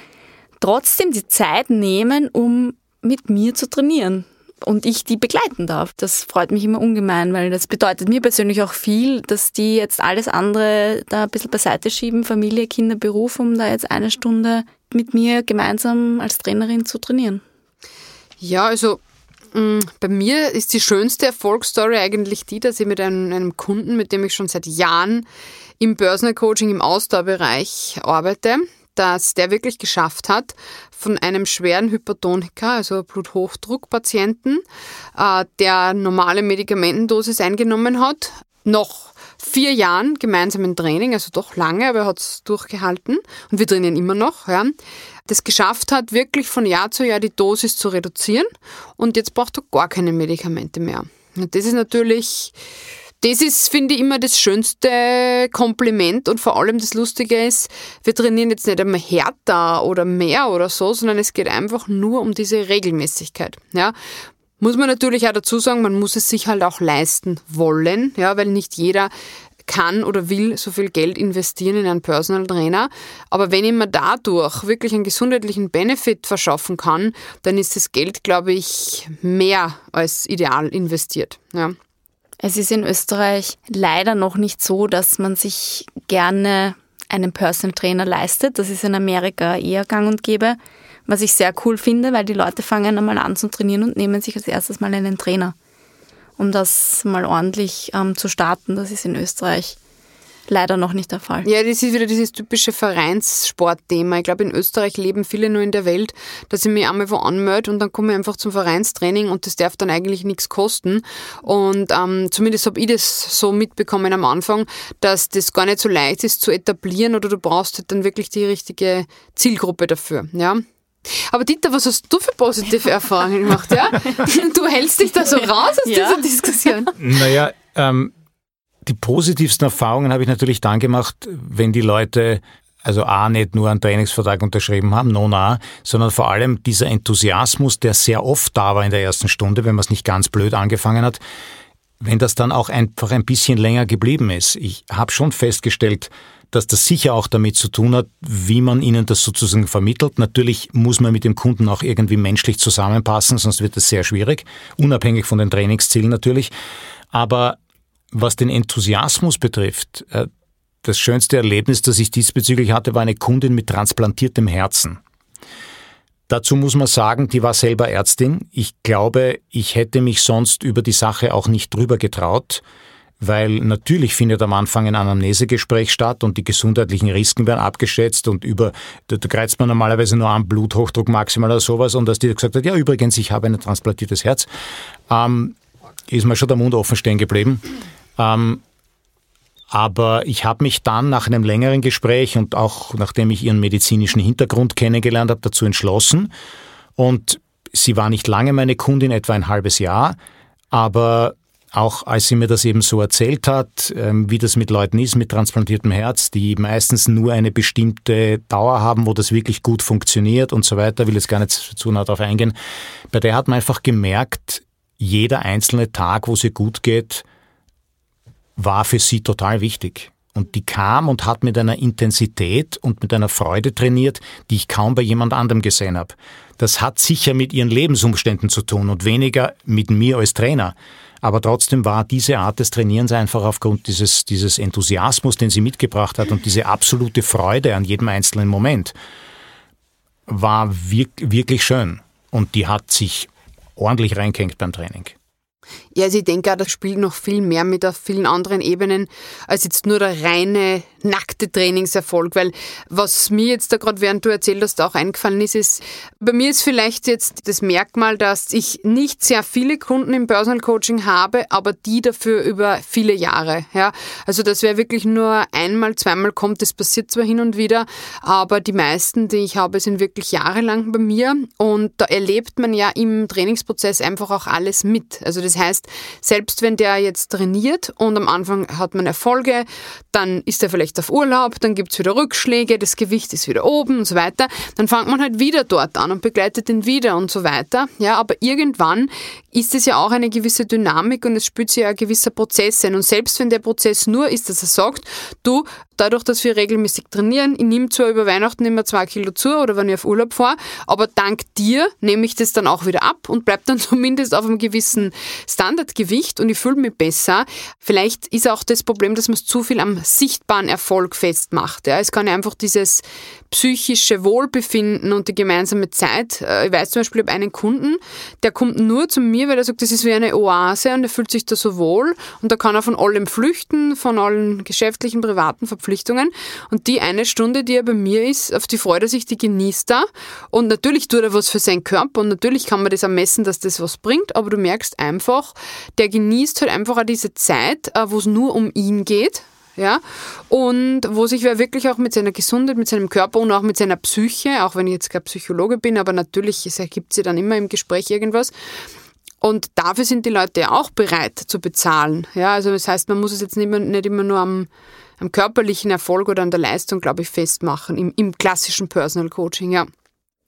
trotzdem die Zeit nehmen, um mit mir zu trainieren und ich die begleiten darf. Das freut mich immer ungemein, weil das bedeutet mir persönlich auch viel, dass die jetzt alles andere da ein bisschen beiseite schieben, Familie, Kinder, Beruf, um da jetzt eine Stunde mit mir gemeinsam als Trainerin zu trainieren. Ja, also mm, bei mir ist die schönste Erfolgsstory eigentlich die, dass ich mit einem, einem Kunden, mit dem ich schon seit Jahren im Börsencoaching im Ausdauerbereich arbeite, dass der wirklich geschafft hat, von einem schweren Hypertoniker, also Bluthochdruckpatienten, äh, der normale Medikamentendosis eingenommen hat, noch vier Jahren gemeinsamen Training, also doch lange, aber er hat es durchgehalten und wir trainieren immer noch, ja, das geschafft hat, wirklich von Jahr zu Jahr die Dosis zu reduzieren und jetzt braucht er gar keine Medikamente mehr. Und das ist natürlich das ist, finde ich, immer das schönste Kompliment und vor allem das Lustige ist, wir trainieren jetzt nicht einmal härter oder mehr oder so, sondern es geht einfach nur um diese Regelmäßigkeit. Ja, muss man natürlich auch dazu sagen, man muss es sich halt auch leisten wollen, ja, weil nicht jeder kann oder will so viel Geld investieren in einen Personal Trainer. Aber wenn ich mir dadurch wirklich einen gesundheitlichen Benefit verschaffen kann, dann ist das Geld, glaube ich, mehr als ideal investiert. Ja. Es ist in Österreich leider noch nicht so, dass man sich gerne einen Personal Trainer leistet. Das ist in Amerika eher gang und gäbe, was ich sehr cool finde, weil die Leute fangen einmal an zu trainieren und nehmen sich als erstes mal einen Trainer um das mal ordentlich ähm, zu starten. Das ist in Österreich leider noch nicht der Fall. Ja, das ist wieder dieses typische Vereinssportthema. Ich glaube, in Österreich leben viele nur in der Welt, dass ich mich einmal wo anmelde und dann komme ich einfach zum Vereinstraining und das darf dann eigentlich nichts kosten. Und ähm, zumindest habe ich das so mitbekommen am Anfang, dass das gar nicht so leicht ist zu etablieren oder du brauchst halt dann wirklich die richtige Zielgruppe dafür. Ja. Aber Dieter, was hast du für positive Erfahrungen gemacht? Ja? Du hältst dich da so raus aus ja. dieser Diskussion. Naja, ähm, die positivsten Erfahrungen habe ich natürlich dann gemacht, wenn die Leute also A, nicht nur einen Trainingsvertrag unterschrieben haben, no, na, sondern vor allem dieser Enthusiasmus, der sehr oft da war in der ersten Stunde, wenn man es nicht ganz blöd angefangen hat, wenn das dann auch einfach ein bisschen länger geblieben ist. Ich habe schon festgestellt, dass das sicher auch damit zu tun hat, wie man ihnen das sozusagen vermittelt. Natürlich muss man mit dem Kunden auch irgendwie menschlich zusammenpassen, sonst wird es sehr schwierig, unabhängig von den Trainingszielen natürlich. Aber was den Enthusiasmus betrifft, äh, das schönste Erlebnis, das ich diesbezüglich hatte, war eine Kundin mit transplantiertem Herzen. Dazu muss man sagen, die war selber Ärztin. Ich glaube, ich hätte mich sonst über die Sache auch nicht drüber getraut weil natürlich findet am Anfang ein Anamnesegespräch statt und die gesundheitlichen Risiken werden abgeschätzt und über, da, da kreizt man normalerweise nur an Bluthochdruck maximal oder sowas und dass die gesagt hat, ja übrigens, ich habe ein transplantiertes Herz, ähm, ist mir schon der Mund offen stehen geblieben. Ähm, aber ich habe mich dann nach einem längeren Gespräch und auch nachdem ich ihren medizinischen Hintergrund kennengelernt habe, dazu entschlossen. Und sie war nicht lange meine Kundin, etwa ein halbes Jahr, aber auch als sie mir das eben so erzählt hat, ähm, wie das mit Leuten ist mit transplantiertem Herz, die meistens nur eine bestimmte Dauer haben, wo das wirklich gut funktioniert und so weiter, will jetzt gar nicht zu nah darauf eingehen. Bei der hat man einfach gemerkt, jeder einzelne Tag, wo sie gut geht, war für sie total wichtig. Und die kam und hat mit einer Intensität und mit einer Freude trainiert, die ich kaum bei jemand anderem gesehen habe. Das hat sicher mit ihren Lebensumständen zu tun und weniger mit mir als Trainer. Aber trotzdem war diese Art des Trainierens einfach aufgrund dieses, dieses Enthusiasmus, den sie mitgebracht hat und diese absolute Freude an jedem einzelnen Moment, war wirklich schön. Und die hat sich ordentlich reingehängt beim Training. Ja, also ich denke auch, das spielt noch viel mehr mit auf vielen anderen Ebenen als jetzt nur der reine nackte Trainingserfolg, weil was mir jetzt da gerade, während du erzählt hast, auch eingefallen ist, ist, bei mir ist vielleicht jetzt das Merkmal, dass ich nicht sehr viele Kunden im Personal Coaching habe, aber die dafür über viele Jahre, ja. Also, dass wer wirklich nur einmal, zweimal kommt, das passiert zwar hin und wieder, aber die meisten, die ich habe, sind wirklich jahrelang bei mir und da erlebt man ja im Trainingsprozess einfach auch alles mit. Also, das heißt, selbst wenn der jetzt trainiert und am Anfang hat man Erfolge, dann ist er vielleicht auf Urlaub, dann gibt es wieder Rückschläge, das Gewicht ist wieder oben und so weiter. Dann fängt man halt wieder dort an und begleitet ihn wieder und so weiter. Ja, aber irgendwann ist es ja auch eine gewisse Dynamik und es spürt sich ja ein gewisser Prozess ein. Und selbst wenn der Prozess nur ist, dass er sagt, du, dadurch, dass wir regelmäßig trainieren, ich nehme zwar über Weihnachten immer zwei Kilo zu oder wenn ich auf Urlaub fahre, aber dank dir nehme ich das dann auch wieder ab und bleibe dann zumindest auf einem gewissen Standardgewicht und ich fühle mich besser. Vielleicht ist auch das Problem, dass man es zu viel am sichtbaren Erfolg festmacht. Ja. Es kann einfach dieses psychische Wohlbefinden und die gemeinsame Zeit. Äh, ich weiß zum Beispiel, ich habe einen Kunden, der kommt nur zu mir, weil er sagt, das ist wie eine Oase und er fühlt sich da so wohl und da kann er von allem flüchten, von allen geschäftlichen, privaten Verpflichtungen und die eine Stunde, die er bei mir ist, auf die Freude sich, die genießt er und natürlich tut er was für seinen Körper und natürlich kann man das ermessen, dass das was bringt, aber du merkst einfach, der genießt halt einfach auch diese Zeit, äh, wo es nur um ihn geht, ja, und wo sich wer wirklich auch mit seiner Gesundheit, mit seinem Körper und auch mit seiner Psyche, auch wenn ich jetzt kein Psychologe bin, aber natürlich, es ergibt sich dann immer im Gespräch irgendwas, Und dafür sind die Leute ja auch bereit zu bezahlen. Ja, also das heißt, man muss es jetzt nicht, mehr, nicht immer nur am, am körperlichen Erfolg oder an der Leistung, glaube ich, festmachen, im, im klassischen Personal Coaching, ja.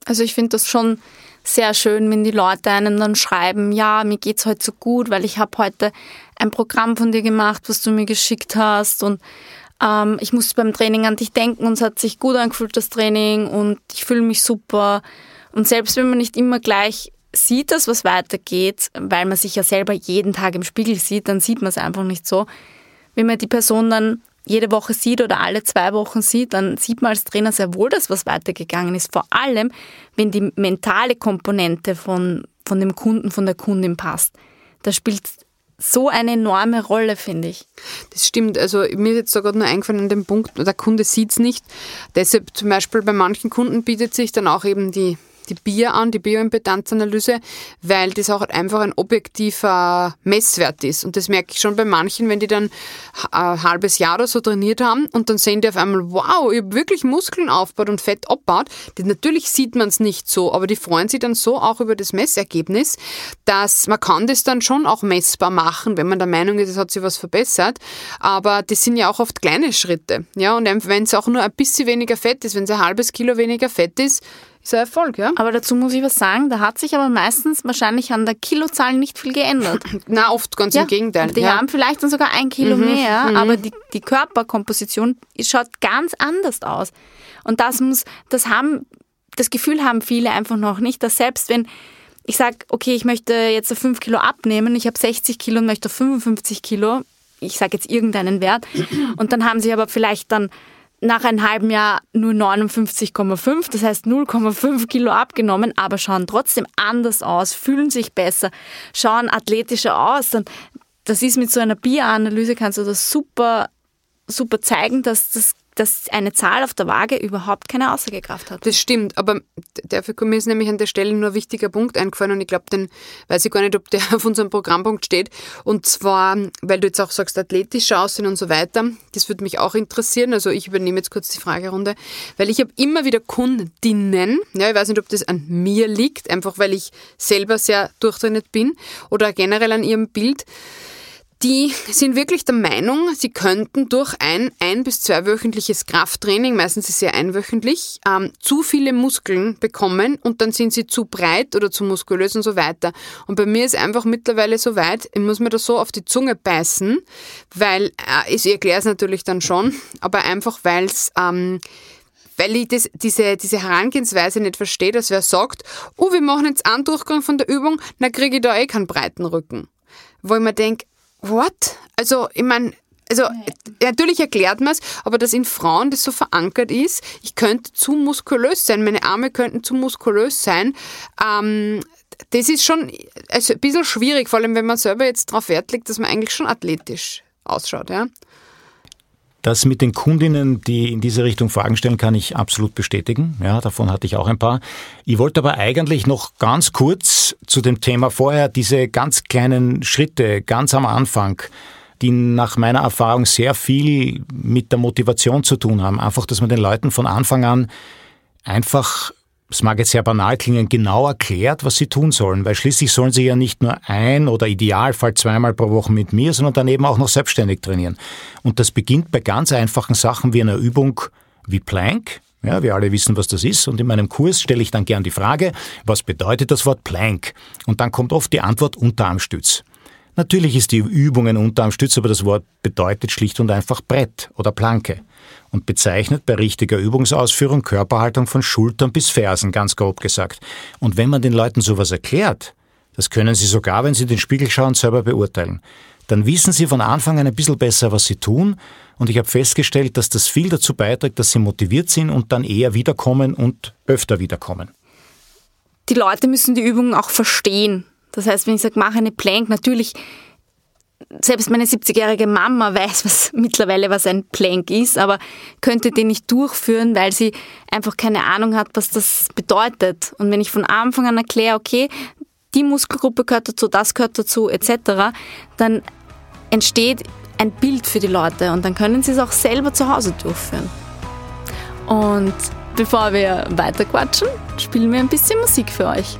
Also ich finde das schon sehr schön, wenn die Leute einem dann schreiben, ja, mir geht's heute so gut, weil ich habe heute ein Programm von dir gemacht, was du mir geschickt hast und ähm, ich musste beim Training an dich denken und es hat sich gut angefühlt, das Training und ich fühle mich super. Und selbst wenn man nicht immer gleich sieht, dass was weitergeht, weil man sich ja selber jeden Tag im Spiegel sieht, dann sieht man es einfach nicht so. Wenn man die Person dann jede Woche sieht oder alle zwei Wochen sieht, dann sieht man als Trainer sehr wohl, dass was weitergegangen ist. Vor allem, wenn die mentale Komponente von, von dem Kunden, von der Kundin passt. Da spielt so eine enorme Rolle, finde ich. Das stimmt. Also mir ist jetzt sogar nur eingefallen an dem Punkt, der Kunde sieht es nicht. Deshalb zum Beispiel bei manchen Kunden bietet sich dann auch eben die die BIA an, die Bioimpedanzanalyse, weil das auch einfach ein objektiver Messwert ist. Und das merke ich schon bei manchen, wenn die dann ein halbes Jahr oder so trainiert haben und dann sehen die auf einmal, wow, ich habe wirklich Muskeln aufgebaut und Fett abbaut. Natürlich sieht man es nicht so, aber die freuen sich dann so auch über das Messergebnis, dass man kann das dann schon auch messbar machen, wenn man der Meinung ist, es hat sich was verbessert. Aber das sind ja auch oft kleine Schritte. Ja, und wenn es auch nur ein bisschen weniger Fett ist, wenn es ein halbes Kilo weniger Fett ist, ist ein Erfolg, ja. Aber dazu muss ich was sagen, da hat sich aber meistens wahrscheinlich an der Kilozahl nicht viel geändert. Na, oft ganz ja, im Gegenteil. Die ja. haben vielleicht dann sogar ein Kilo mhm, mehr, mhm. aber die, die Körperkomposition schaut ganz anders aus. Und das muss, das haben, das Gefühl haben viele einfach noch nicht, dass selbst wenn ich sage, okay, ich möchte jetzt 5 Kilo abnehmen, ich habe 60 Kilo und möchte 55 Kilo, ich sage jetzt irgendeinen Wert, und dann haben sie aber vielleicht dann nach einem halben Jahr nur 59,5, das heißt 0,5 Kilo abgenommen, aber schauen trotzdem anders aus, fühlen sich besser, schauen athletischer aus. Dann, das ist mit so einer Bieranalyse kannst du das super, super zeigen, dass das dass eine Zahl auf der Waage überhaupt keine Aussagekraft hat. Das stimmt, aber dafür mir ist nämlich an der Stelle nur ein wichtiger Punkt eingefallen und ich glaube, den weiß ich gar nicht, ob der auf unserem Programmpunkt steht. Und zwar, weil du jetzt auch sagst, athletisch aussehen und so weiter, das würde mich auch interessieren. Also ich übernehme jetzt kurz die Fragerunde, weil ich habe immer wieder Kundinnen, ja, ich weiß nicht, ob das an mir liegt, einfach weil ich selber sehr durchtrainiert bin oder generell an ihrem Bild die sind wirklich der Meinung, sie könnten durch ein ein- bis zweiwöchentliches Krafttraining, meistens ist es ja einwöchentlich, ähm, zu viele Muskeln bekommen und dann sind sie zu breit oder zu muskulös und so weiter. Und bei mir ist einfach mittlerweile so weit, ich muss mir das so auf die Zunge beißen, weil, äh, ich erkläre es natürlich dann schon, aber einfach weil es... Ähm, weil ich das, diese, diese Herangehensweise nicht verstehe, dass wer sagt, oh, wir machen jetzt einen Durchgang von der Übung, dann kriege ich da eh keinen breiten Rücken. Wo ich mir denke, what? Also, ich meine, also natürlich erklärt man es, aber dass in Frauen das so verankert ist, ich könnte zu muskulös sein, meine Arme könnten zu muskulös sein, ähm, das ist schon also ein bisschen schwierig, vor allem wenn man selber jetzt darauf Wert legt, dass man eigentlich schon athletisch ausschaut. Ja? Das mit den Kundinnen, die in diese Richtung Fragen stellen, kann ich absolut bestätigen. Ja, davon hatte ich auch ein paar. Ich wollte aber eigentlich noch ganz kurz zu dem Thema vorher diese ganz kleinen Schritte ganz am Anfang, die nach meiner Erfahrung sehr viel mit der Motivation zu tun haben. Einfach, dass man den Leuten von Anfang an einfach es mag jetzt sehr banal klingen, genau erklärt, was sie tun sollen, weil schließlich sollen sie ja nicht nur ein oder idealfall zweimal pro Woche mit mir, sondern daneben auch noch selbstständig trainieren. Und das beginnt bei ganz einfachen Sachen wie einer Übung wie Plank. Ja, wir alle wissen, was das ist. Und in meinem Kurs stelle ich dann gern die Frage, was bedeutet das Wort Plank? Und dann kommt oft die Antwort Unterarmstütz. Natürlich ist die Übung ein Unterarmstütz, aber das Wort bedeutet schlicht und einfach Brett oder Planke und bezeichnet bei richtiger Übungsausführung Körperhaltung von Schultern bis Fersen, ganz grob gesagt. Und wenn man den Leuten sowas erklärt, das können sie sogar, wenn sie den Spiegel schauen, selber beurteilen, dann wissen sie von Anfang an ein bisschen besser, was sie tun. Und ich habe festgestellt, dass das viel dazu beiträgt, dass sie motiviert sind und dann eher wiederkommen und öfter wiederkommen. Die Leute müssen die Übungen auch verstehen. Das heißt, wenn ich sage, mache eine Plank, natürlich selbst meine 70-jährige Mama weiß was mittlerweile, was ein Plank ist, aber könnte den nicht durchführen, weil sie einfach keine Ahnung hat, was das bedeutet. Und wenn ich von Anfang an erkläre, okay, die Muskelgruppe gehört dazu, das gehört dazu, etc., dann entsteht ein Bild für die Leute und dann können sie es auch selber zu Hause durchführen. Und bevor wir weiter quatschen, spielen wir ein bisschen Musik für euch.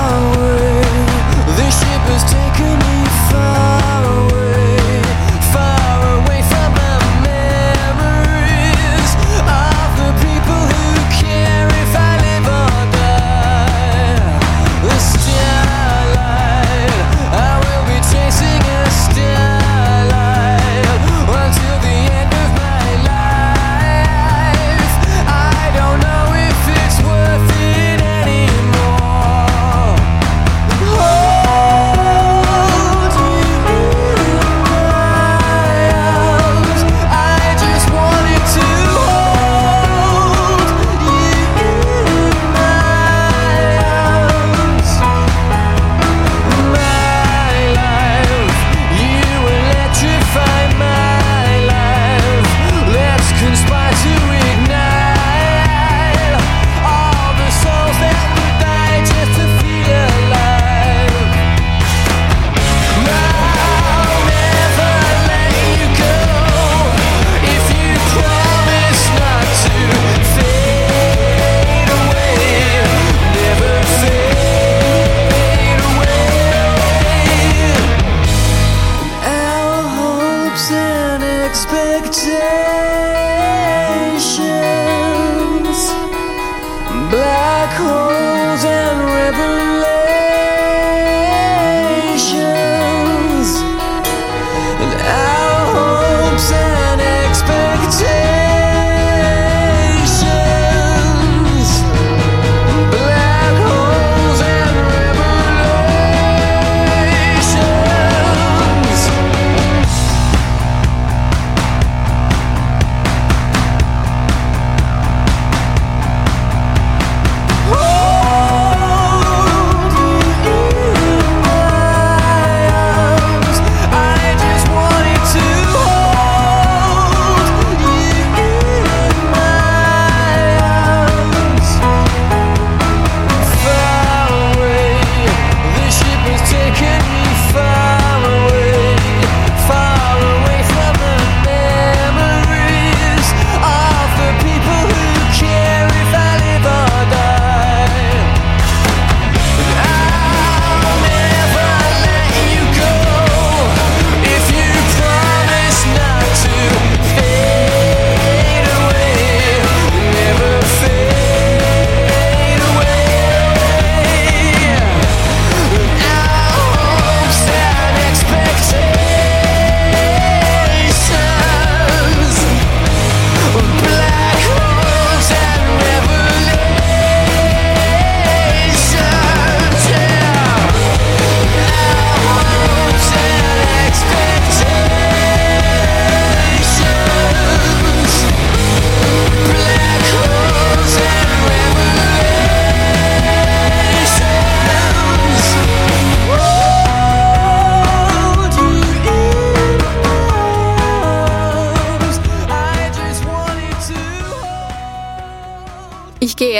hour, the ship has taken me far.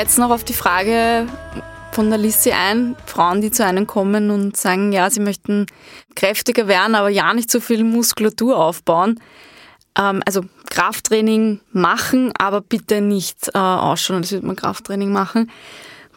Jetzt noch auf die Frage von der Lissy ein, Frauen, die zu einem kommen und sagen, ja, sie möchten kräftiger werden, aber ja nicht so viel Muskulatur aufbauen. Ähm, also Krafttraining machen, aber bitte nicht äh, ausschauen, als würde man Krafttraining machen.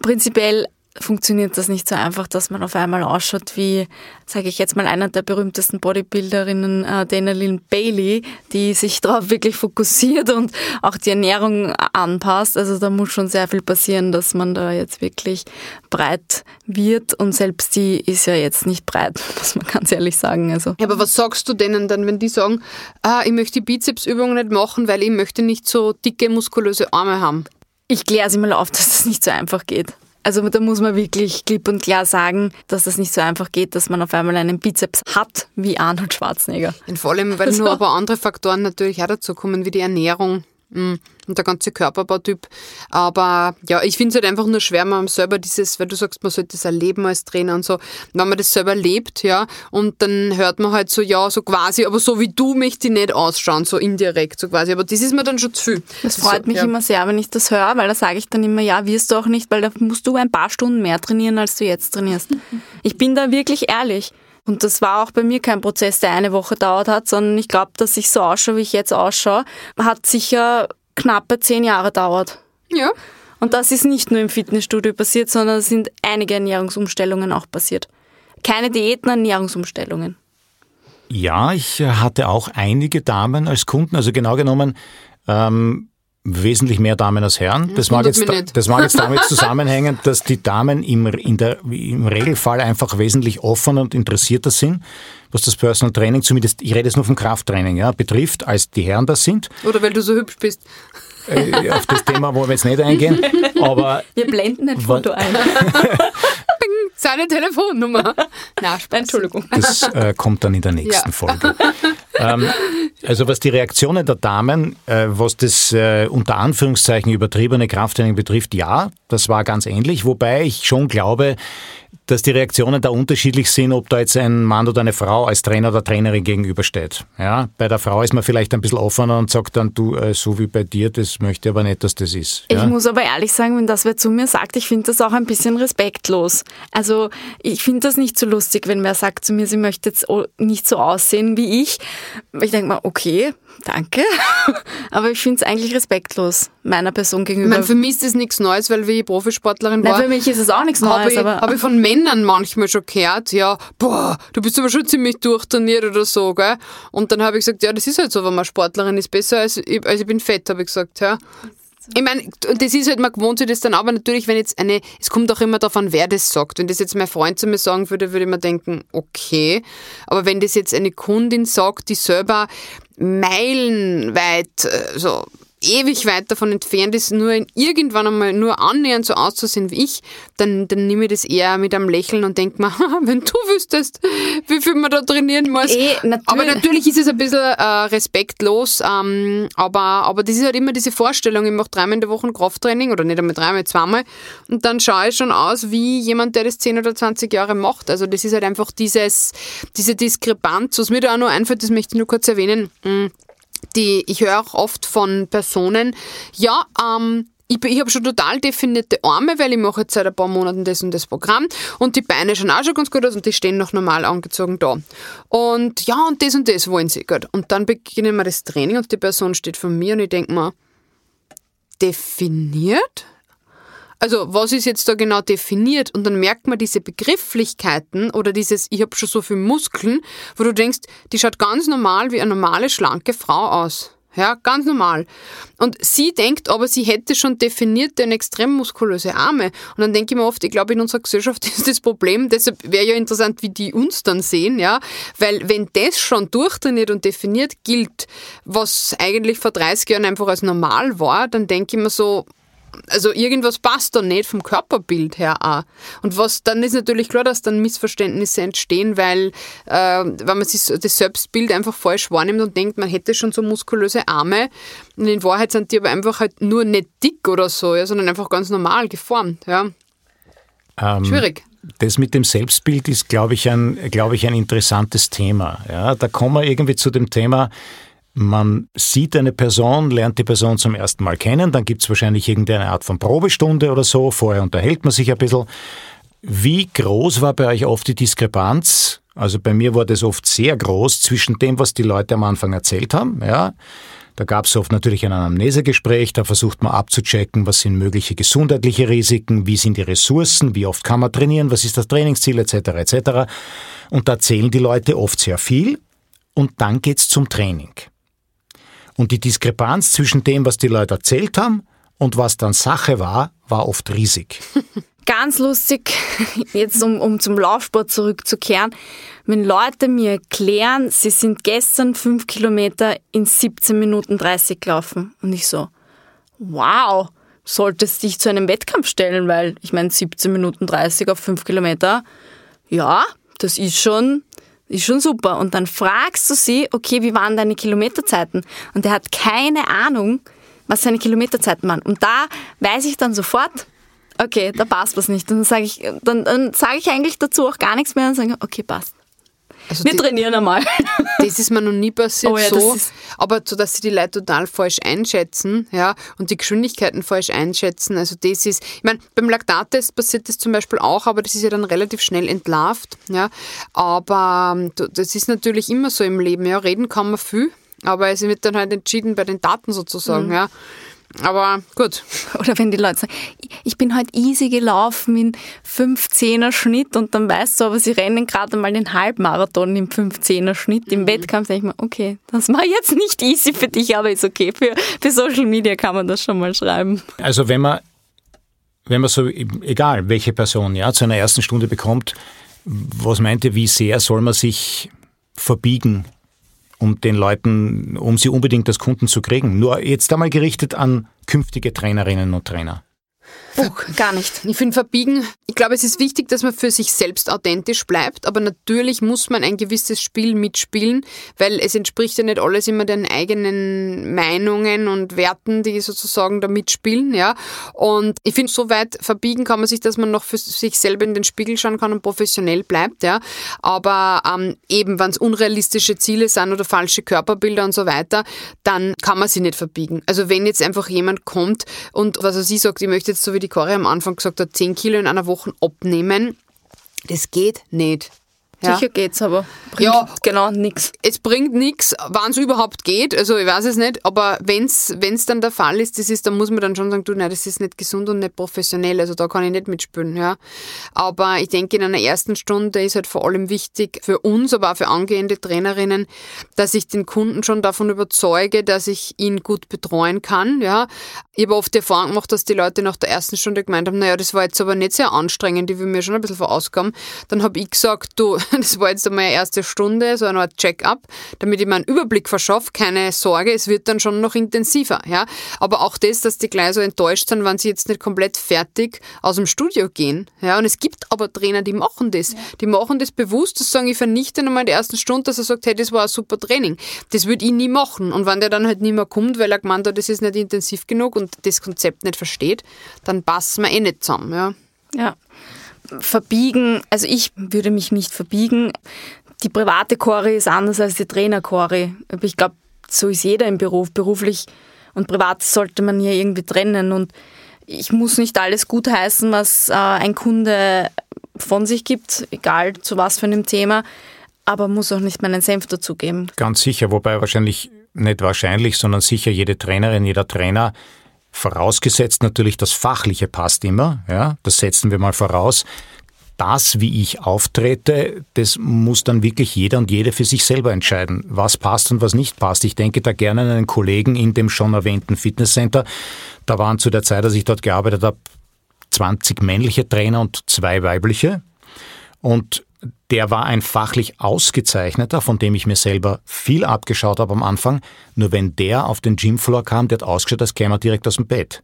Prinzipiell funktioniert das nicht so einfach, dass man auf einmal ausschaut wie, sage ich jetzt mal, einer der berühmtesten Bodybuilderinnen, äh, Dana Lynn Bailey, die sich darauf wirklich fokussiert und auch die Ernährung anpasst. Also da muss schon sehr viel passieren, dass man da jetzt wirklich breit wird und selbst die ist ja jetzt nicht breit, muss man ganz ehrlich sagen. Also. Ja, aber was sagst du denen dann, wenn die sagen, ah, ich möchte die Bizepsübungen nicht machen, weil ich möchte nicht so dicke, muskulöse Arme haben? Ich kläre sie mal auf, dass das nicht so einfach geht. Also da muss man wirklich klipp und klar sagen, dass das nicht so einfach geht, dass man auf einmal einen Bizeps hat wie Arnold Schwarzenegger. Und vor allem, weil also. nur aber andere Faktoren natürlich auch dazu kommen, wie die Ernährung mm, und der ganze Körperbautyp. Aber ja, ich finde es halt einfach nur schwer, man selber dieses, weil du sagst, man sollte das erleben als Trainer und so, wenn man das selber lebt, ja, und dann hört man halt so, ja, so quasi, aber so wie du möchte ich nicht ausschauen, so indirekt, so quasi. Aber das ist mir dann schon zu viel. Das freut so, mich ja. immer sehr, wenn ich das höre, weil da sage ich dann immer, ja, wirst du auch nicht, weil da musst du ein paar Stunden mehr trainieren, als du jetzt trainierst. Ich bin da wirklich ehrlich. Und das war auch bei mir kein Prozess, der eine Woche dauert hat, sondern ich glaube, dass ich so ausschaue, wie ich jetzt ausschaue, hat sicher knappe zehn Jahre dauert. Ja. Und das ist nicht nur im Fitnessstudio passiert, sondern es sind einige Ernährungsumstellungen auch passiert. Keine Diäten, Ernährungsumstellungen. Ja, ich hatte auch einige Damen als Kunden, also genau genommen ähm, wesentlich mehr Damen als Herren. Das mag, jetzt, das mag jetzt damit zusammenhängen, dass die Damen im, in der, im Regelfall einfach wesentlich offener und interessierter sind, was das Personal Training, zumindest, ich rede jetzt nur vom Krafttraining, ja, betrifft, als die Herren das sind. Oder weil du so hübsch bist. Äh, auf das Thema wollen wir jetzt nicht eingehen. Aber wir blenden ein Foto ein. Seine Telefonnummer. Na, Entschuldigung. Das äh, kommt dann in der nächsten ja. Folge. Ähm, also was die Reaktionen der Damen, äh, was das äh, unter Anführungszeichen übertriebene Krafttraining betrifft, ja, das war ganz ähnlich, wobei ich schon glaube, dass die Reaktionen da unterschiedlich sind, ob da jetzt ein Mann oder eine Frau als Trainer oder Trainerin gegenübersteht. Ja, bei der Frau ist man vielleicht ein bisschen offener und sagt dann, du, äh, so wie bei dir, das möchte ich aber nicht, dass das ist. Ja? Ich muss aber ehrlich sagen, wenn das wer zu mir sagt, ich finde das auch ein bisschen respektlos. Also ich finde das nicht so lustig, wenn wer sagt zu mir, sie möchte jetzt nicht so aussehen wie ich. Ich denke mal, okay, Danke. Aber ich finde es eigentlich respektlos meiner Person gegenüber. Ich meine, für mich ist das nichts Neues, weil wie Profisportlerin war. Nein, für mich ist es auch nichts Neues. Habe ich, aber hab ich von Männern manchmal schon gehört, ja, boah, du bist aber schon ziemlich durchtrainiert oder so, gell? Und dann habe ich gesagt, ja, das ist halt so, wenn man Sportlerin ist, besser als ich, als ich bin fett, habe ich gesagt, ja. Ich meine, das ist halt, man gewohnt sich das dann, aber natürlich, wenn jetzt eine, es kommt auch immer an, wer das sagt. Wenn das jetzt mein Freund zu mir sagen würde, würde ich mir denken, okay. Aber wenn das jetzt eine Kundin sagt, die selber meilenweit, äh, so ewig weit davon entfernt ist, nur in irgendwann einmal nur annähernd so auszusehen wie ich, dann, dann nehme ich das eher mit einem Lächeln und denke mir, wenn du wüsstest, wie viel man da trainieren muss. Eh, natürlich. Aber natürlich ist es ein bisschen äh, respektlos, ähm, aber, aber das ist halt immer diese Vorstellung, ich mache dreimal in der Woche Krafttraining oder nicht einmal dreimal, zweimal und dann schaue ich schon aus wie jemand, der das 10 oder 20 Jahre macht. Also das ist halt einfach dieses, diese Diskrepanz, was mir da auch noch einfällt, das möchte ich nur kurz erwähnen, mm, die, ich höre auch oft von Personen, ja, ähm, ich, ich habe schon total definierte Arme, weil ich mache jetzt seit ein paar Monaten das und das Programm und die Beine schauen auch schon ganz gut aus und die stehen noch normal angezogen da. Und ja, und das und das wollen sie gut. Und dann beginnen wir das Training und die Person steht vor mir und ich denke mir, definiert? Also was ist jetzt da genau definiert? Und dann merkt man diese Begrifflichkeiten oder dieses, ich habe schon so viele Muskeln, wo du denkst, die schaut ganz normal wie eine normale, schlanke Frau aus. Ja, ganz normal. Und sie denkt aber, sie hätte schon definierte und extrem muskulöse Arme. Und dann denke ich mir oft, ich glaube, in unserer Gesellschaft ist das Problem, deshalb wäre ja interessant, wie die uns dann sehen, ja. Weil wenn das schon durchtrainiert und definiert gilt, was eigentlich vor 30 Jahren einfach als normal war, dann denke ich mir so, also irgendwas passt da nicht vom Körperbild her auch. Und was dann ist natürlich klar, dass dann Missverständnisse entstehen, weil äh, wenn man sich das Selbstbild einfach falsch wahrnimmt und denkt, man hätte schon so muskulöse Arme und in Wahrheit sind die aber einfach halt nur nicht dick oder so, ja, sondern einfach ganz normal geformt. Ja. Ähm, Schwierig. Das mit dem Selbstbild ist, glaube ich, ein, glaube ich, ein interessantes Thema. Ja, da kommen wir irgendwie zu dem Thema, man sieht eine Person, lernt die Person zum ersten Mal kennen, dann gibt es wahrscheinlich irgendeine Art von Probestunde oder so, vorher unterhält man sich ein bisschen. Wie groß war bei euch oft die Diskrepanz? Also bei mir war das oft sehr groß zwischen dem, was die Leute am Anfang erzählt haben. Ja, da gab es oft natürlich ein Anamnesegespräch, da versucht man abzuchecken, was sind mögliche gesundheitliche Risiken, wie sind die Ressourcen, wie oft kann man trainieren, was ist das Trainingsziel etc. etc. Und da erzählen die Leute oft sehr viel und dann geht's zum Training. Und die Diskrepanz zwischen dem, was die Leute erzählt haben und was dann Sache war, war oft riesig. Ganz lustig, jetzt um, um zum Laufsport zurückzukehren, wenn Leute mir erklären, sie sind gestern fünf Kilometer in 17 Minuten 30 gelaufen. Und ich so, wow, solltest dich zu einem Wettkampf stellen, weil ich meine 17 Minuten 30 auf fünf Kilometer, ja, das ist schon ist schon super. Und dann fragst du sie, okay, wie waren deine Kilometerzeiten? Und der hat keine Ahnung, was seine Kilometerzeiten waren. Und da weiß ich dann sofort, okay, da passt was nicht. Und dann sage ich, dann, dann sage ich eigentlich dazu auch gar nichts mehr und sage, okay, passt. Also wir die, trainieren einmal. Das ist mir noch nie passiert oh ja, so, aber so, dass sie die Leute total falsch einschätzen, ja, und die Geschwindigkeiten falsch einschätzen. Also das ist, ich meine, beim Laktattest passiert das zum Beispiel auch, aber das ist ja dann relativ schnell entlarvt, ja. Aber ähm, das ist natürlich immer so im Leben, ja. Reden kann man viel, aber es wird dann halt entschieden bei den Daten sozusagen, mhm. ja. Aber gut. Oder wenn die Leute sagen, ich bin heute easy gelaufen in 15er Schnitt und dann weißt du aber, sie rennen gerade mal den Halbmarathon im 15er Schnitt. Im mhm. Wettkampf denke ich mir, okay, das war jetzt nicht easy für dich, aber ist okay. Für, für Social Media kann man das schon mal schreiben. Also wenn man, wenn man so, egal welche Person, ja, zu einer ersten Stunde bekommt, was meint ihr, wie sehr soll man sich verbiegen um den Leuten, um sie unbedingt als Kunden zu kriegen. Nur jetzt einmal gerichtet an künftige Trainerinnen und Trainer. Puh, gar nicht. Ich finde verbiegen, ich glaube, es ist wichtig, dass man für sich selbst authentisch bleibt, aber natürlich muss man ein gewisses Spiel mitspielen, weil es entspricht ja nicht alles immer den eigenen Meinungen und Werten, die sozusagen da mitspielen, ja. Und ich finde, so weit verbiegen kann man sich, dass man noch für sich selber in den Spiegel schauen kann und professionell bleibt, ja. Aber ähm, eben, wenn es unrealistische Ziele sind oder falsche Körperbilder und so weiter, dann kann man sie nicht verbiegen. Also wenn jetzt einfach jemand kommt und was er sie sagt, ich möchte jetzt so wie die Cory am Anfang gesagt hat, 10 Kilo in einer Woche abnehmen, das geht nicht. Ja. Sicher geht's, aber bringt ja, genau nichts. Es bringt nichts, wann es überhaupt geht. Also ich weiß es nicht, aber wenn es dann der Fall ist, das ist, dann muss man dann schon sagen, du, nein, das ist nicht gesund und nicht professionell. Also da kann ich nicht mitspielen. Ja. Aber ich denke, in einer ersten Stunde ist halt vor allem wichtig für uns, aber auch für angehende Trainerinnen, dass ich den Kunden schon davon überzeuge, dass ich ihn gut betreuen kann. Ja. Ich habe oft die Erfahrung gemacht, dass die Leute nach der ersten Stunde gemeint haben, naja, das war jetzt aber nicht sehr anstrengend, die will mir schon ein bisschen verausgaben. Dann habe ich gesagt, du, das war jetzt einmal eine erste Stunde, so eine Art Check-up, damit ich mir einen Überblick verschaffe. Keine Sorge, es wird dann schon noch intensiver. Ja? Aber auch das, dass die gleich so enttäuscht sind, wenn sie jetzt nicht komplett fertig aus dem Studio gehen. Ja? Und es gibt aber Trainer, die machen das. Ja. Die machen das bewusst, das sagen, ich vernichte nochmal der ersten Stunde, dass er sagt, hey, das war ein super Training. Das würde ich nie machen. Und wenn der dann halt nicht mehr kommt, weil er gemeint hat, das ist nicht intensiv genug und das Konzept nicht versteht, dann passen wir eh nicht zusammen. Ja. Ja verbiegen, also ich würde mich nicht verbiegen. Die private Chore ist anders als die Trainer-Chore. Ich glaube, so ist jeder im Beruf. Beruflich und privat sollte man hier irgendwie trennen. Und ich muss nicht alles gutheißen, was äh, ein Kunde von sich gibt, egal zu was für einem Thema, aber muss auch nicht meinen Senf dazugeben. Ganz sicher, wobei wahrscheinlich nicht wahrscheinlich, sondern sicher jede Trainerin, jeder Trainer Vorausgesetzt natürlich, das Fachliche passt immer, ja, das setzen wir mal voraus. Das, wie ich auftrete, das muss dann wirklich jeder und jede für sich selber entscheiden, was passt und was nicht passt. Ich denke da gerne an einen Kollegen in dem schon erwähnten Fitnesscenter. Da waren zu der Zeit, als ich dort gearbeitet habe, 20 männliche Trainer und zwei weibliche. Und der war ein fachlich ausgezeichneter, von dem ich mir selber viel abgeschaut habe am Anfang. Nur wenn der auf den Gymfloor kam, der hat ausgeschaut, als käme er direkt aus dem Bett.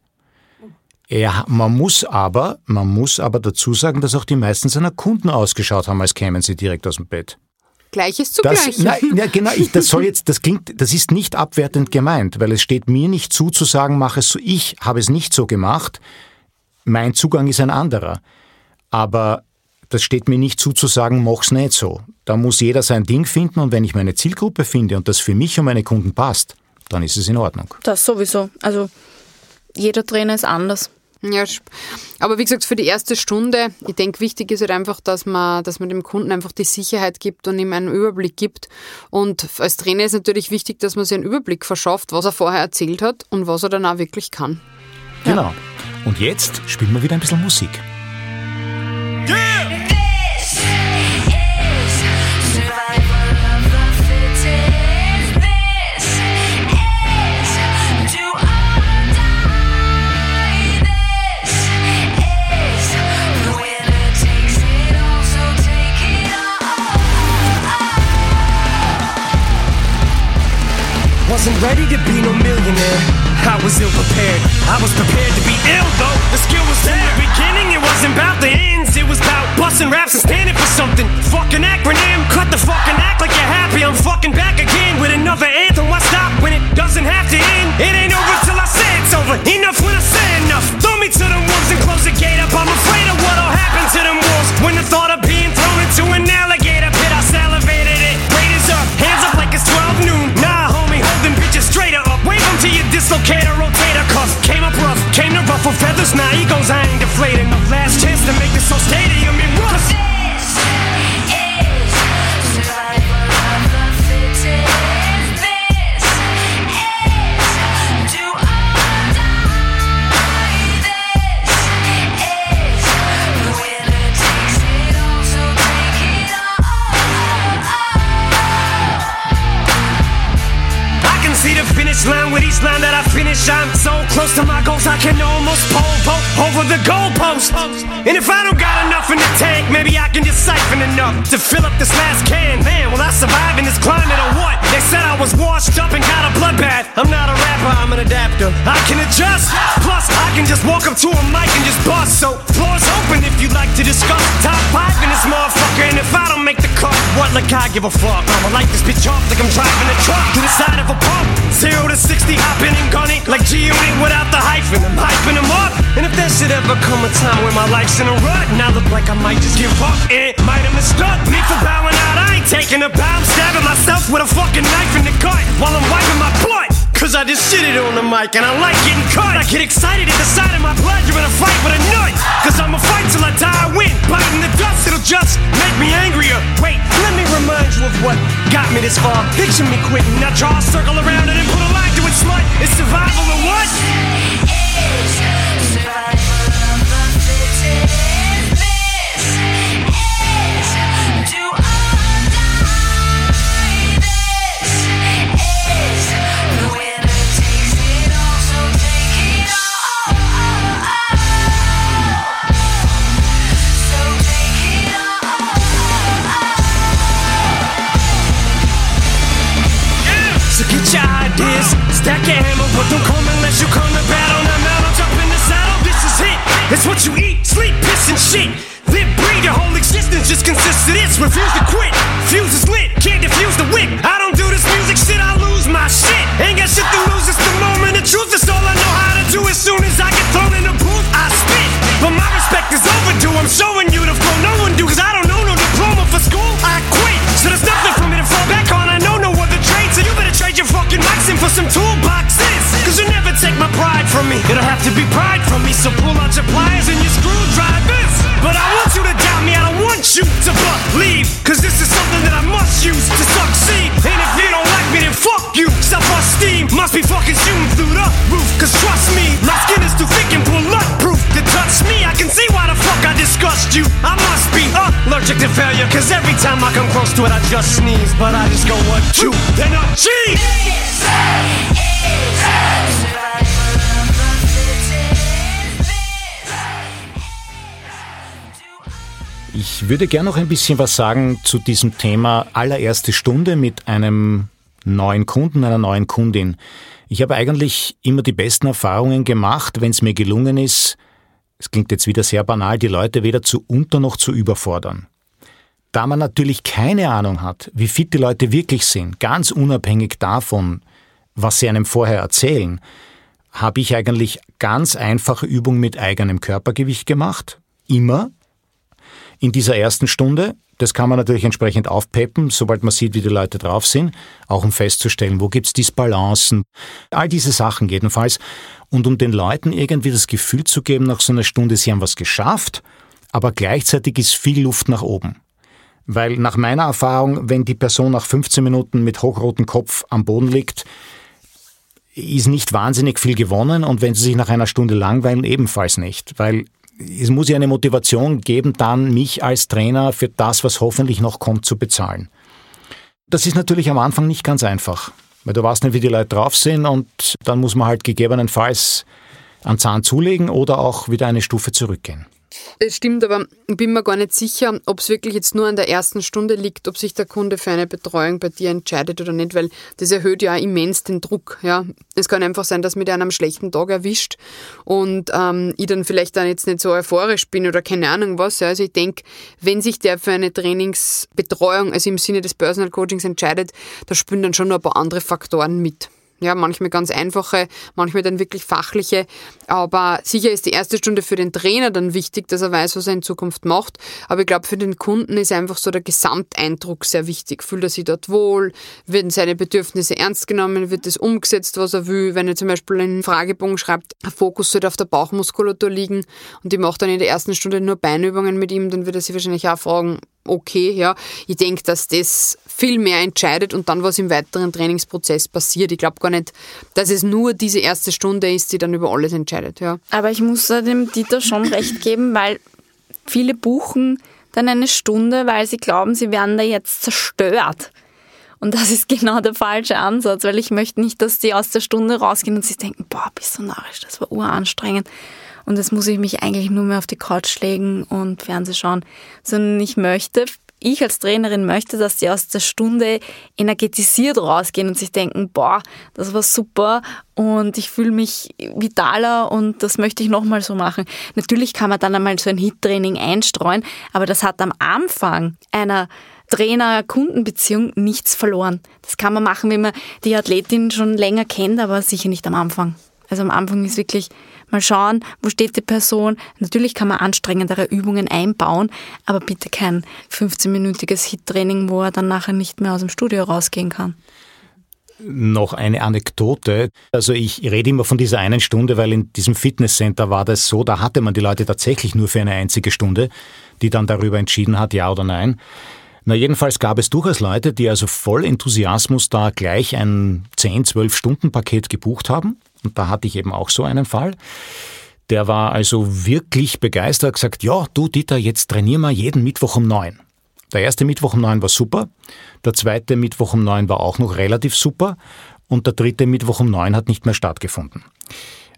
Er, man muss aber, man muss aber dazu sagen, dass auch die meisten seiner Kunden ausgeschaut haben, als kämen sie direkt aus dem Bett. Gleiches zu das, Gleichen. Nein, ja, genau, ich, das soll jetzt, das klingt, das ist nicht abwertend gemeint, weil es steht mir nicht zu, zu sagen, mach es so. Ich habe es nicht so gemacht. Mein Zugang ist ein anderer. Aber das steht mir nicht zu, zu sagen, mach's nicht so. Da muss jeder sein Ding finden und wenn ich meine Zielgruppe finde und das für mich und meine Kunden passt, dann ist es in Ordnung. Das sowieso. Also jeder Trainer ist anders. Ja, aber wie gesagt, für die erste Stunde, ich denke, wichtig ist halt einfach, dass man, dass man dem Kunden einfach die Sicherheit gibt und ihm einen Überblick gibt. Und als Trainer ist natürlich wichtig, dass man sich einen Überblick verschafft, was er vorher erzählt hat und was er dann auch wirklich kann. Genau. Ja. Und jetzt spielen wir wieder ein bisschen Musik. Wasn't ready to be no millionaire. I was ill prepared. I was prepared to be ill though. The skill was there. In the beginning, it wasn't about the ends. It was about busting raps and standing for something. Fucking acronym. Cut the fucking act like you're happy. I'm fucking back again with another anthem. Why stop when it doesn't have to end? It ain't over till I say it's over. Enough when I say enough. Throw me to the wolves and close the gate up. I'm afraid of what'll happen to them wolves when the thought of being thrown into an alligator them to your dislocator, rotator cuff. Came up rough, came to ruffle feathers. Now egos, I ain't deflating. The last chance to make this whole stadium in And if I don't got enough in the tank, maybe I can just siphon enough to fill up this last can. Man, will I survive in this climate or what? They said I was washed up and got a bloodbath. I'm not a rapper, I'm an adapter. I can adjust. Plus, I can just walk up to a mic and just bust. So, floor's open if you'd like to discuss. Top five what like I give a fuck? I'ma light this bitch off like I'm driving a truck to the side of a pump. Zero to 60, hopping and gunning like G-Unit without the hyphen. I'm hyping them up. And if there should ever come a time where my life's in a rut, now look like I might just give up. And might have mistook me for bowing out. I ain't taking a bow. I'm stabbing myself with a fucking knife in the gut while I'm wiping my butt. Cause I just shit it on the mic and I like getting cut. I get excited at the sight of my pleasure in a fight with a nut. Cause I'ma fight till I die, I win. Biting the dust, it'll just make me angrier. Wait, let me remind you of what got me this far. Picture me quitting, now draw a circle around it and put a line to it, slut. It's survival or what? Stack your hammer, but don't come unless you come to battle. Now, now, don't jump in the saddle, this is it. It's what you eat, sleep, piss, and shit. Live, breathe, your whole existence just consists of this. Refuse to quit, fuse is lit, can't defuse the wick. I don't do this music shit, I lose my shit. Ain't got shit to lose, it's the moment of truth. It's all I know how to do. As soon as I get thrown in the booth, I spit. But my respect is overdue. I'm showing you the flow no one do, cause I don't for some toolboxes. Cause you never take my pride from me. It'll have to be pride from me, so pull out your pliers and your screwdrivers. But I want you to doubt me, I don't want you to believe. Cause this is something that I must use to succeed. And if you don't like me, then fuck you. Self esteem must be fucking shooting through the roof. Cause trust me, my skin is too thick and bulletproof to touch me. I can see why the fuck I disgust you. I must be allergic to failure. Cause every time I come close to it, I just sneeze. But I just go, what, you? then a cheese. Ich würde gerne noch ein bisschen was sagen zu diesem Thema allererste Stunde mit einem neuen Kunden, einer neuen Kundin. Ich habe eigentlich immer die besten Erfahrungen gemacht, wenn es mir gelungen ist, es klingt jetzt wieder sehr banal, die Leute weder zu unter noch zu überfordern. Da man natürlich keine Ahnung hat, wie fit die Leute wirklich sind, ganz unabhängig davon, was sie einem vorher erzählen, habe ich eigentlich ganz einfache Übungen mit eigenem Körpergewicht gemacht. Immer. In dieser ersten Stunde. Das kann man natürlich entsprechend aufpeppen, sobald man sieht, wie die Leute drauf sind, auch um festzustellen, wo gibt's Disbalancen. All diese Sachen jedenfalls. Und um den Leuten irgendwie das Gefühl zu geben, nach so einer Stunde, sie haben was geschafft, aber gleichzeitig ist viel Luft nach oben. Weil nach meiner Erfahrung, wenn die Person nach 15 Minuten mit hochrotem Kopf am Boden liegt, ist nicht wahnsinnig viel gewonnen und wenn sie sich nach einer Stunde langweilen, ebenfalls nicht. Weil es muss ja eine Motivation geben, dann mich als Trainer für das, was hoffentlich noch kommt, zu bezahlen. Das ist natürlich am Anfang nicht ganz einfach, weil du weißt nicht, wie die Leute drauf sind und dann muss man halt gegebenenfalls einen Zahn zulegen oder auch wieder eine Stufe zurückgehen. Es stimmt, aber ich bin mir gar nicht sicher, ob es wirklich jetzt nur an der ersten Stunde liegt, ob sich der Kunde für eine Betreuung bei dir entscheidet oder nicht, weil das erhöht ja immens den Druck. Ja, Es kann einfach sein, dass an einem schlechten Tag erwischt und ähm, ich dann vielleicht dann jetzt nicht so euphorisch bin oder keine Ahnung was. Ja. Also ich denke, wenn sich der für eine Trainingsbetreuung, also im Sinne des Personal Coachings entscheidet, da spielen dann schon noch ein paar andere Faktoren mit. Ja, manchmal ganz einfache, manchmal dann wirklich fachliche. Aber sicher ist die erste Stunde für den Trainer dann wichtig, dass er weiß, was er in Zukunft macht. Aber ich glaube, für den Kunden ist einfach so der Gesamteindruck sehr wichtig. Fühlt er sich dort wohl? Werden seine Bedürfnisse ernst genommen? Wird das umgesetzt, was er will? Wenn er zum Beispiel einen Fragebogen schreibt, Fokus sollte auf der Bauchmuskulatur liegen und ich mache dann in der ersten Stunde nur Beinübungen mit ihm, dann wird er sich wahrscheinlich auch fragen, okay, ja. Ich denke, dass das viel mehr entscheidet und dann, was im weiteren Trainingsprozess passiert. Ich glaube gar nicht, dass es nur diese erste Stunde ist, die dann über alles entscheidet, ja. Aber ich muss dem Dieter schon recht geben, weil viele buchen dann eine Stunde, weil sie glauben, sie werden da jetzt zerstört. Und das ist genau der falsche Ansatz, weil ich möchte nicht, dass die aus der Stunde rausgehen und sich denken, boah, bist du narrisch, das war uranstrengend. Und jetzt muss ich mich eigentlich nur mehr auf die Couch legen und Fernseh schauen. Sondern ich möchte ich als Trainerin möchte, dass die aus der Stunde energetisiert rausgehen und sich denken, boah, das war super und ich fühle mich vitaler und das möchte ich nochmal so machen. Natürlich kann man dann einmal so ein Hit-Training einstreuen, aber das hat am Anfang einer Trainer-Kundenbeziehung nichts verloren. Das kann man machen, wenn man die Athletin schon länger kennt, aber sicher nicht am Anfang. Also am Anfang ist wirklich mal schauen, wo steht die Person. Natürlich kann man anstrengendere Übungen einbauen, aber bitte kein 15-minütiges Hit-Training, wo er dann nachher nicht mehr aus dem Studio rausgehen kann. Noch eine Anekdote. Also ich rede immer von dieser einen Stunde, weil in diesem Fitnesscenter war das so, da hatte man die Leute tatsächlich nur für eine einzige Stunde, die dann darüber entschieden hat, ja oder nein. Na, jedenfalls gab es durchaus Leute, die also voll Enthusiasmus da gleich ein 10, 12 Stunden Paket gebucht haben und da hatte ich eben auch so einen Fall. Der war also wirklich begeistert, gesagt, ja, du Dieter, jetzt trainieren wir jeden Mittwoch um neun. Der erste Mittwoch um neun war super, der zweite Mittwoch um neun war auch noch relativ super und der dritte Mittwoch um neun hat nicht mehr stattgefunden.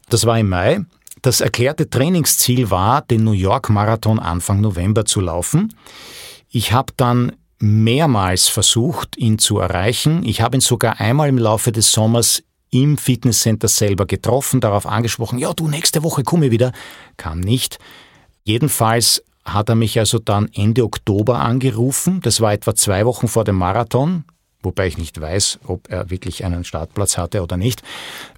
Das war im Mai. Das erklärte Trainingsziel war, den New York Marathon Anfang November zu laufen. Ich habe dann mehrmals versucht, ihn zu erreichen. Ich habe ihn sogar einmal im Laufe des Sommers im Fitnesscenter selber getroffen, darauf angesprochen, ja du, nächste Woche komme wieder. Kam nicht. Jedenfalls hat er mich also dann Ende Oktober angerufen. Das war etwa zwei Wochen vor dem Marathon, wobei ich nicht weiß, ob er wirklich einen Startplatz hatte oder nicht.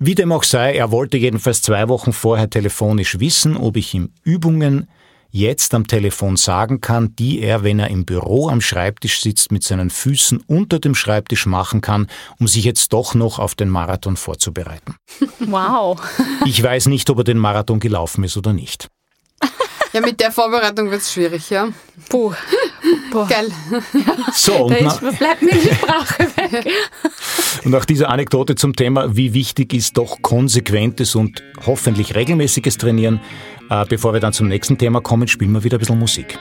Wie dem auch sei, er wollte jedenfalls zwei Wochen vorher telefonisch wissen, ob ich ihm Übungen jetzt am Telefon sagen kann, die er, wenn er im Büro am Schreibtisch sitzt, mit seinen Füßen unter dem Schreibtisch machen kann, um sich jetzt doch noch auf den Marathon vorzubereiten. Wow. Ich weiß nicht, ob er den Marathon gelaufen ist oder nicht. Ja, mit der Vorbereitung wird es schwierig, ja. Puh. Boah. Geil. So, und da bleibt mir die Sprache weg. Und nach dieser Anekdote zum Thema, wie wichtig ist doch konsequentes und hoffentlich regelmäßiges Trainieren, bevor wir dann zum nächsten Thema kommen, spielen wir wieder ein bisschen Musik.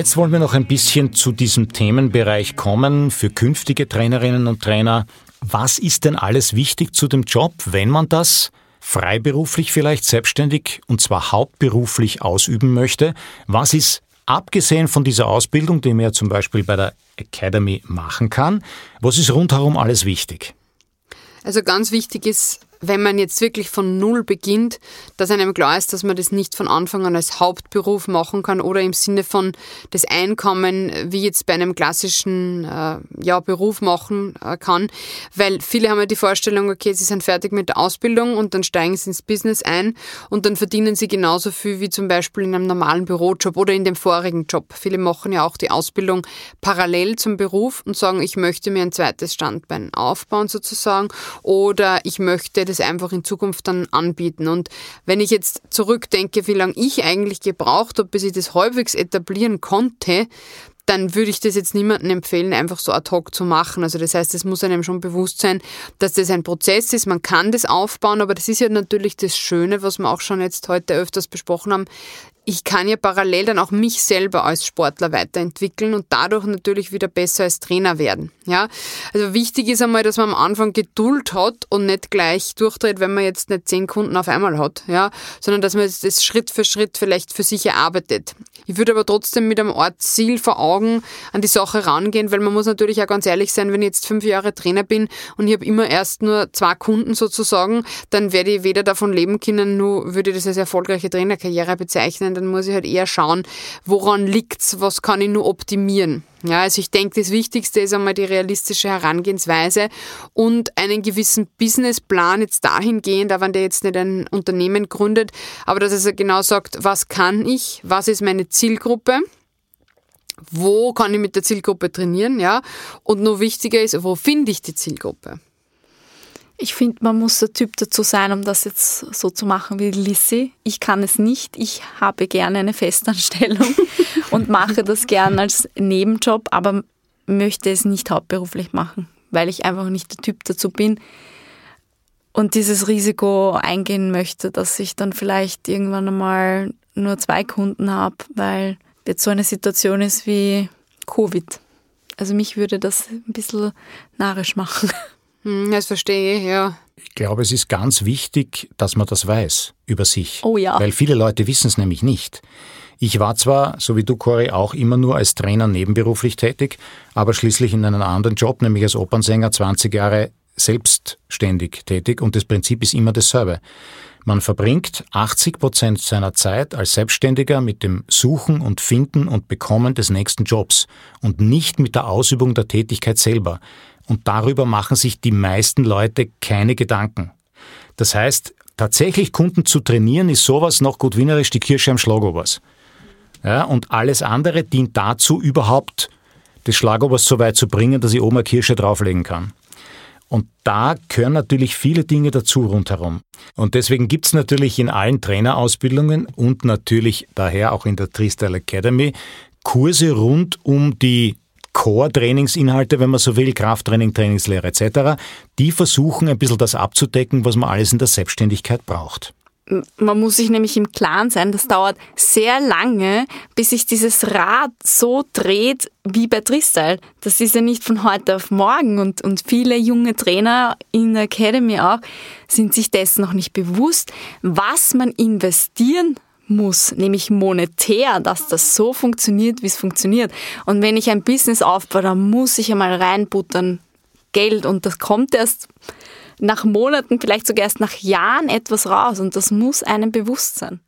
Jetzt wollen wir noch ein bisschen zu diesem Themenbereich kommen für künftige Trainerinnen und Trainer. Was ist denn alles wichtig zu dem Job, wenn man das freiberuflich vielleicht selbstständig und zwar hauptberuflich ausüben möchte? Was ist abgesehen von dieser Ausbildung, die man ja zum Beispiel bei der Academy machen kann, was ist rundherum alles wichtig? Also ganz wichtig ist, wenn man jetzt wirklich von Null beginnt, dass einem klar ist, dass man das nicht von Anfang an als Hauptberuf machen kann oder im Sinne von das Einkommen wie jetzt bei einem klassischen äh, ja, Beruf machen äh, kann. Weil viele haben ja die Vorstellung, okay, sie sind fertig mit der Ausbildung und dann steigen sie ins Business ein und dann verdienen sie genauso viel wie zum Beispiel in einem normalen Bürojob oder in dem vorigen Job. Viele machen ja auch die Ausbildung parallel zum Beruf und sagen, ich möchte mir ein zweites Standbein aufbauen sozusagen oder ich möchte das einfach in Zukunft dann anbieten. Und wenn ich jetzt zurückdenke, wie lange ich eigentlich gebraucht habe, bis ich das halbwegs etablieren konnte, dann würde ich das jetzt niemandem empfehlen, einfach so ad hoc zu machen. Also das heißt, es muss einem schon bewusst sein, dass das ein Prozess ist. Man kann das aufbauen, aber das ist ja natürlich das Schöne, was wir auch schon jetzt heute öfters besprochen haben ich kann ja parallel dann auch mich selber als Sportler weiterentwickeln und dadurch natürlich wieder besser als Trainer werden. Ja, also wichtig ist einmal, dass man am Anfang Geduld hat und nicht gleich durchdreht, wenn man jetzt nicht zehn Kunden auf einmal hat, ja, sondern dass man das Schritt für Schritt vielleicht für sich erarbeitet. Ich würde aber trotzdem mit einem Art Ziel vor Augen an die Sache rangehen, weil man muss natürlich auch ganz ehrlich sein, wenn ich jetzt fünf Jahre Trainer bin und ich habe immer erst nur zwei Kunden sozusagen, dann werde ich weder davon leben können, nur würde ich das als erfolgreiche Trainerkarriere bezeichnen dann muss ich halt eher schauen, woran liegt's, was kann ich nur optimieren. Ja, also ich denke, das Wichtigste ist einmal die realistische Herangehensweise und einen gewissen Businessplan jetzt dahingehend, auch wenn der jetzt nicht ein Unternehmen gründet, aber dass er genau sagt, was kann ich, was ist meine Zielgruppe, wo kann ich mit der Zielgruppe trainieren, ja, und noch wichtiger ist, wo finde ich die Zielgruppe. Ich finde, man muss der Typ dazu sein, um das jetzt so zu machen wie Lissy. Ich kann es nicht. Ich habe gerne eine Festanstellung und mache das gerne als Nebenjob, aber möchte es nicht hauptberuflich machen, weil ich einfach nicht der Typ dazu bin und dieses Risiko eingehen möchte, dass ich dann vielleicht irgendwann einmal nur zwei Kunden habe, weil jetzt so eine Situation ist wie Covid. Also mich würde das ein bisschen narrisch machen. Hm, das verstehe ich, ja. Ich glaube, es ist ganz wichtig, dass man das weiß über sich. Oh ja. Weil viele Leute wissen es nämlich nicht. Ich war zwar, so wie du, Cory, auch immer nur als Trainer nebenberuflich tätig, aber schließlich in einem anderen Job, nämlich als Opernsänger, 20 Jahre selbstständig tätig und das Prinzip ist immer dasselbe. Man verbringt 80 Prozent seiner Zeit als Selbstständiger mit dem Suchen und Finden und Bekommen des nächsten Jobs und nicht mit der Ausübung der Tätigkeit selber. Und darüber machen sich die meisten Leute keine Gedanken. Das heißt, tatsächlich Kunden zu trainieren, ist sowas noch gut wienerisch die Kirsche am Schlagobers. Ja, und alles andere dient dazu, überhaupt das Schlagobers so weit zu bringen, dass ich oben eine Kirsche drauflegen kann. Und da gehören natürlich viele Dinge dazu rundherum. Und deswegen gibt es natürlich in allen Trainerausbildungen und natürlich daher auch in der Freestyle Academy Kurse rund um die Core-Trainingsinhalte, wenn man so will, Krafttraining, Trainingslehre etc., die versuchen ein bisschen das abzudecken, was man alles in der Selbstständigkeit braucht. Man muss sich nämlich im Klaren sein, das dauert sehr lange, bis sich dieses Rad so dreht wie bei Tristyle. Das ist ja nicht von heute auf morgen und, und viele junge Trainer in der Academy auch sind sich dessen noch nicht bewusst, was man investieren muss, nämlich monetär, dass das so funktioniert, wie es funktioniert. Und wenn ich ein Business aufbaue, dann muss ich einmal reinbuttern Geld und das kommt erst nach Monaten, vielleicht sogar erst nach Jahren etwas raus und das muss einem bewusst sein.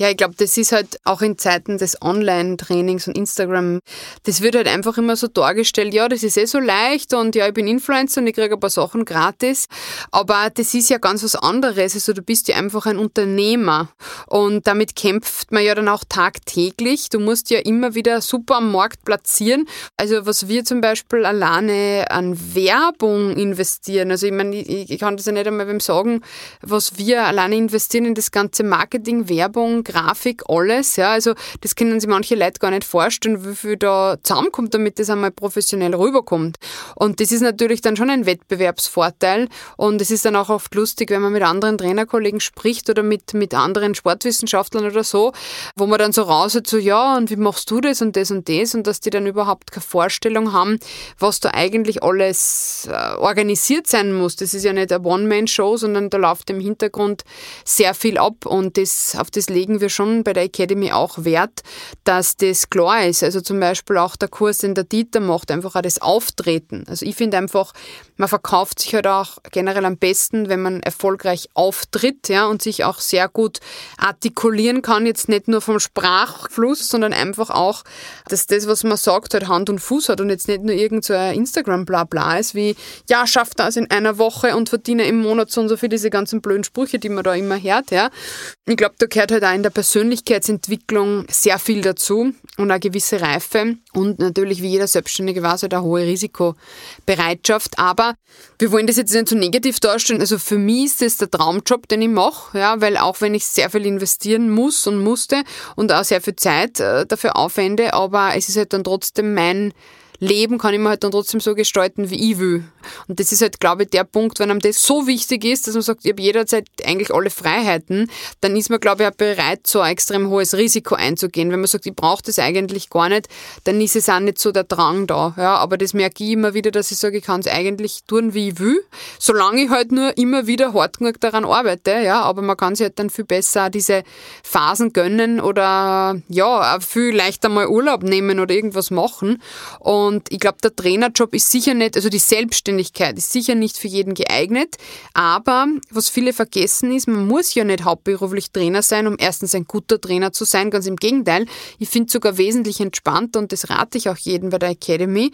Ja, ich glaube, das ist halt auch in Zeiten des Online-Trainings und Instagram, das wird halt einfach immer so dargestellt, ja, das ist eh so leicht und ja, ich bin Influencer und ich kriege ein paar Sachen gratis. Aber das ist ja ganz was anderes. Also du bist ja einfach ein Unternehmer und damit kämpft man ja dann auch tagtäglich. Du musst ja immer wieder super am Markt platzieren. Also was wir zum Beispiel alleine an Werbung investieren, also ich meine, ich, ich kann das ja nicht einmal wem sagen, was wir alleine investieren in das ganze Marketing, Werbung, Grafik, alles. Ja, also das können sich manche Leute gar nicht vorstellen, wie viel da zusammenkommt, damit das einmal professionell rüberkommt. Und das ist natürlich dann schon ein Wettbewerbsvorteil. Und es ist dann auch oft lustig, wenn man mit anderen Trainerkollegen spricht oder mit, mit anderen Sportwissenschaftlern oder so, wo man dann so raushört, so ja, und wie machst du das und das und das und dass die dann überhaupt keine Vorstellung haben, was da eigentlich alles äh, organisiert sein muss. Das ist ja nicht eine One-Man-Show, sondern da läuft im Hintergrund sehr viel ab und das, auf das legen wir schon bei der Academy auch Wert, dass das klar ist. Also zum Beispiel auch der Kurs, den der Dieter macht, einfach auch das Auftreten. Also ich finde einfach, Man verkauft sich halt auch generell am besten, wenn man erfolgreich auftritt, ja, und sich auch sehr gut artikulieren kann, jetzt nicht nur vom Sprachfluss, sondern einfach auch, dass das, was man sagt, halt Hand und Fuß hat und jetzt nicht nur irgend so Instagram-Blabla ist, wie, ja, schaff das in einer Woche und verdiene im Monat so und so viel diese ganzen blöden Sprüche, die man da immer hört, ja. Ich glaube, da gehört halt auch in der Persönlichkeitsentwicklung sehr viel dazu und eine gewisse Reife und natürlich wie jeder Selbstständige weiß halt eine hohe Risikobereitschaft. Aber wir wollen das jetzt nicht so negativ darstellen. Also für mich ist das der Traumjob, den ich mache, ja, weil auch wenn ich sehr viel investieren muss und musste und auch sehr viel Zeit äh, dafür aufwende, aber es ist halt dann trotzdem mein Leben kann ich mir halt dann trotzdem so gestalten, wie ich will. Und das ist halt, glaube ich, der Punkt, wenn einem das so wichtig ist, dass man sagt, ich habe jederzeit eigentlich alle Freiheiten, dann ist man, glaube ich, auch bereit, so ein extrem hohes Risiko einzugehen. Wenn man sagt, ich brauche das eigentlich gar nicht, dann ist es auch nicht so der Drang da. Ja, aber das merke ich immer wieder, dass ich sage, ich kann es eigentlich tun, wie ich will, solange ich halt nur immer wieder hart genug daran arbeite. Ja, aber man kann sich halt dann viel besser diese Phasen gönnen oder ja, viel leichter mal Urlaub nehmen oder irgendwas machen. Und und ich glaube, der Trainerjob ist sicher nicht, also die Selbstständigkeit ist sicher nicht für jeden geeignet. Aber was viele vergessen ist, man muss ja nicht hauptberuflich Trainer sein, um erstens ein guter Trainer zu sein. Ganz im Gegenteil. Ich finde sogar wesentlich entspannter und das rate ich auch jedem bei der Academy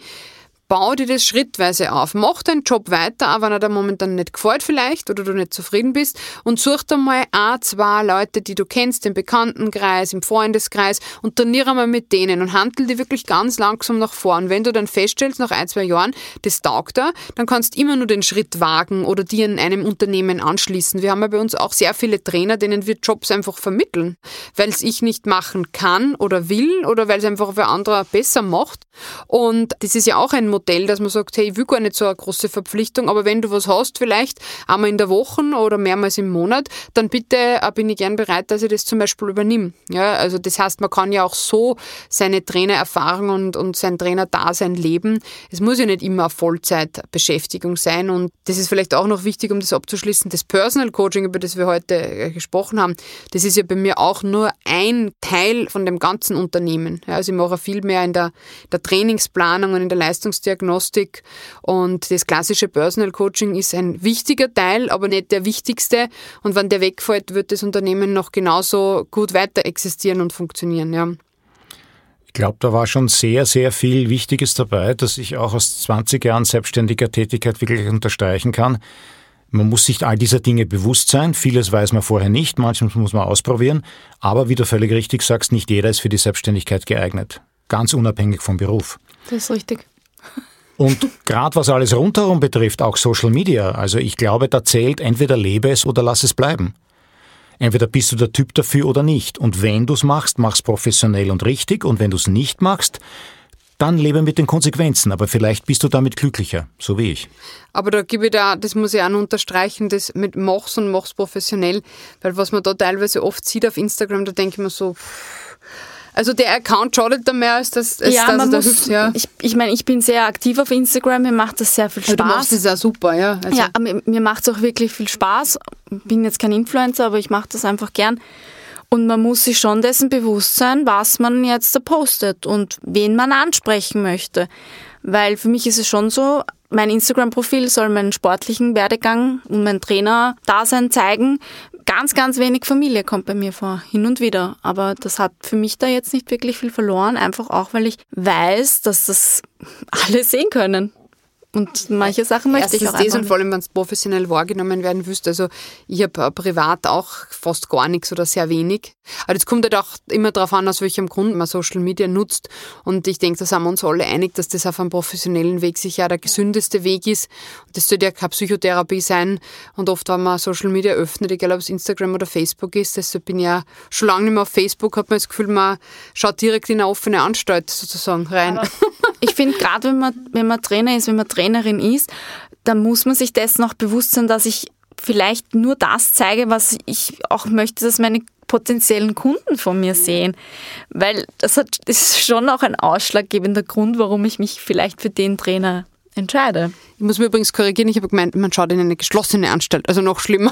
bau dir das schrittweise auf. Mach deinen Job weiter, auch wenn er dir momentan nicht gefällt vielleicht oder du nicht zufrieden bist und such dir mal ein, zwei Leute, die du kennst, im Bekanntenkreis, im Freundeskreis und trainiere mal mit denen und handel die wirklich ganz langsam nach vorn. Wenn du dann feststellst, nach ein, zwei Jahren, das taugt da, dann kannst du immer nur den Schritt wagen oder dir in einem Unternehmen anschließen. Wir haben ja bei uns auch sehr viele Trainer, denen wir Jobs einfach vermitteln, weil es ich nicht machen kann oder will oder weil es einfach für andere besser macht. Und das ist ja auch ein Modell, dass man sagt, hey, ich will gar nicht so eine große Verpflichtung, aber wenn du was hast, vielleicht einmal in der Woche oder mehrmals im Monat, dann bitte äh, bin ich gern bereit, dass ich das zum Beispiel übernehme. Ja, also das heißt, man kann ja auch so seine Trainererfahrung und, und sein Trainerdasein leben. Es muss ja nicht immer eine Vollzeitbeschäftigung sein und das ist vielleicht auch noch wichtig, um das abzuschließen. Das Personal Coaching, über das wir heute äh, gesprochen haben, das ist ja bei mir auch nur ein Teil von dem ganzen Unternehmen. Ja, also ich mache viel mehr in der, der Trainingsplanung und in der Leistungsdiagnostik Diagnostik und das klassische Personal Coaching ist ein wichtiger Teil, aber nicht der wichtigste. Und wenn der wegfällt, wird das Unternehmen noch genauso gut weiter existieren und funktionieren. Ja. Ich glaube, da war schon sehr, sehr viel Wichtiges dabei, dass ich auch aus 20 Jahren selbstständiger Tätigkeit wirklich unterstreichen kann. Man muss sich all dieser Dinge bewusst sein. Vieles weiß man vorher nicht, manches muss man ausprobieren. Aber wie du völlig richtig sagst, nicht jeder ist für die Selbstständigkeit geeignet. Ganz unabhängig vom Beruf. Das ist richtig. Und gerade was alles rundherum betrifft, auch Social Media, also ich glaube, da zählt entweder lebe es oder lass es bleiben. Entweder bist du der Typ dafür oder nicht. Und wenn du es machst, mach's professionell und richtig. Und wenn du es nicht machst, dann lebe mit den Konsequenzen. Aber vielleicht bist du damit glücklicher, so wie ich. Aber da gebe ich da, das muss ich auch unterstreichen, das mit mach's und mach's professionell. Weil was man da teilweise oft sieht auf Instagram, da denke ich mir so, pff, also der Account schadet da mehr als das, als ja, das man muss, hilft, ja. Ich, ich meine, ich bin sehr aktiv auf Instagram, mir macht das sehr viel Spaß. Du machst das ja super, ja. Also. Ja, mir, mir macht es auch wirklich viel Spaß. Bin jetzt kein Influencer, aber ich mache das einfach gern. Und man muss sich schon dessen bewusst sein, was man jetzt da postet und wen man ansprechen möchte. Weil für mich ist es schon so, mein Instagram-Profil soll meinen sportlichen Werdegang und mein Trainer-Dasein zeigen ganz, ganz wenig Familie kommt bei mir vor, hin und wieder. Aber das hat für mich da jetzt nicht wirklich viel verloren, einfach auch, weil ich weiß, dass das alle sehen können. Und manche Sachen möchte Erstens ich auch das und vor allem, wenn es professionell wahrgenommen werden wüsste. Also ich habe privat auch fast gar nichts oder sehr wenig. Aber das kommt halt auch immer darauf an, aus welchem Grund man Social Media nutzt. Und ich denke, da sind wir uns alle einig, dass das auf einem professionellen Weg sicher der gesündeste Weg ist. Das sollte ja keine Psychotherapie sein. Und oft, wenn man Social Media öffnet, egal ob es Instagram oder Facebook ist, deshalb bin ich ja schon lange nicht mehr auf Facebook, hat man das Gefühl, man schaut direkt in eine offene Anstalt sozusagen rein. Aber ich finde, gerade wenn man, wenn man Trainer ist, wenn man Trainerin ist, dann muss man sich dessen auch bewusst sein, dass ich vielleicht nur das zeige, was ich auch möchte, dass meine potenziellen Kunden von mir sehen. Weil das, hat, das ist schon auch ein ausschlaggebender Grund, warum ich mich vielleicht für den Trainer Entscheide. Ich muss mir übrigens korrigieren, ich habe gemeint, man schaut in eine geschlossene Anstalt, also noch schlimmer.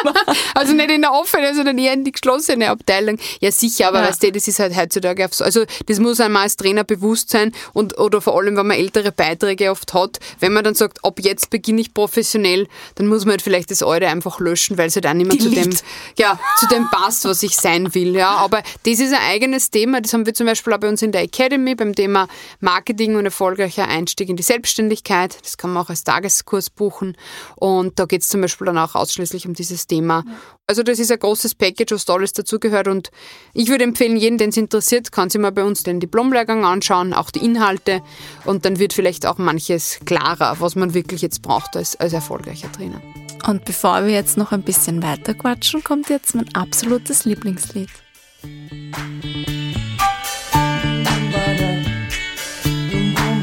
also nicht in der offene, sondern eher in die geschlossene Abteilung. Ja, sicher, aber ja. weißt du, das ist halt heutzutage auf so. Also das muss einmal als Trainer bewusst sein und oder vor allem, wenn man ältere Beiträge oft hat, wenn man dann sagt, ab jetzt beginne ich professionell, dann muss man halt vielleicht das Alte einfach löschen, weil es halt auch nicht mehr zu dem, ja, zu dem passt, was ich sein will. Ja, aber das ist ein eigenes Thema, das haben wir zum Beispiel auch bei uns in der Academy beim Thema Marketing und erfolgreicher Einstieg in die Selbstständigkeit. Das kann man auch als Tageskurs buchen. Und da geht es zum Beispiel dann auch ausschließlich um dieses Thema. Ja. Also das ist ein großes Package, was da alles dazugehört. Und ich würde empfehlen, jeden, den es interessiert, kann sich mal bei uns den Diplomlehrgang anschauen, auch die Inhalte. Und dann wird vielleicht auch manches klarer, was man wirklich jetzt braucht als, als erfolgreicher Trainer. Und bevor wir jetzt noch ein bisschen weiter quatschen, kommt jetzt mein absolutes Lieblingslied.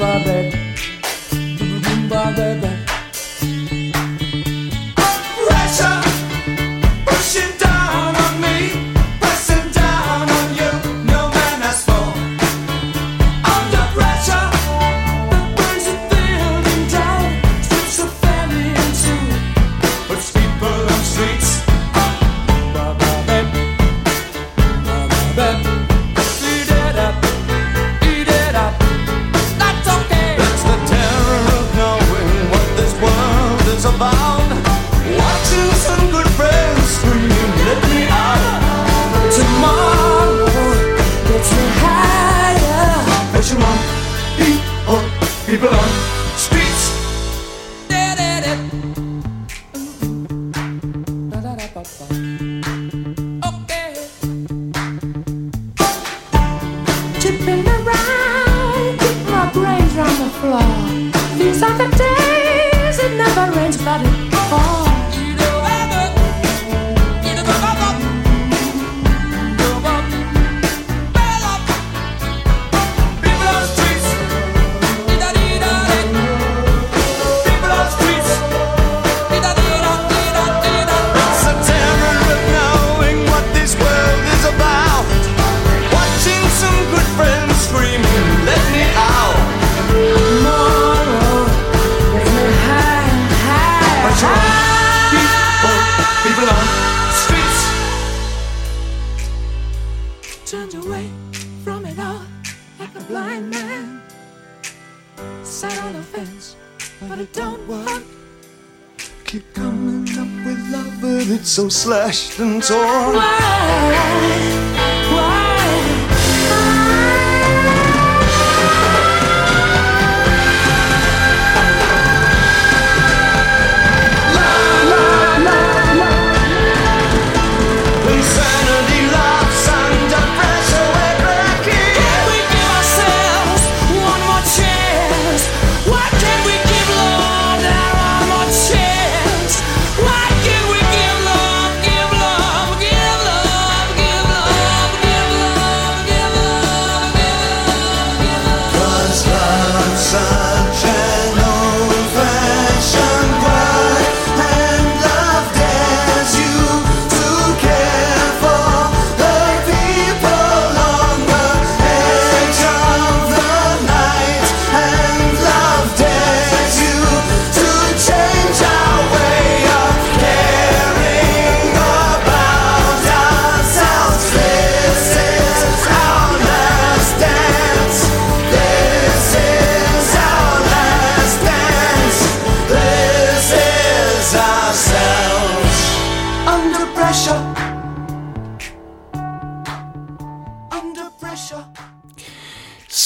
Baby. Baby. So slashed and torn. Why?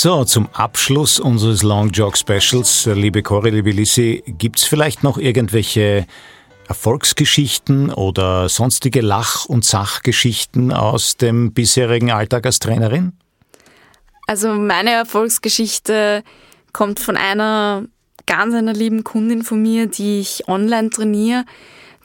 So, zum Abschluss unseres Long Jog Specials, äh, liebe Cory, liebe Lissy, gibt es vielleicht noch irgendwelche Erfolgsgeschichten oder sonstige Lach- und Sachgeschichten aus dem bisherigen Alltag als Trainerin? Also meine Erfolgsgeschichte kommt von einer ganz einer lieben Kundin von mir, die ich online trainiere,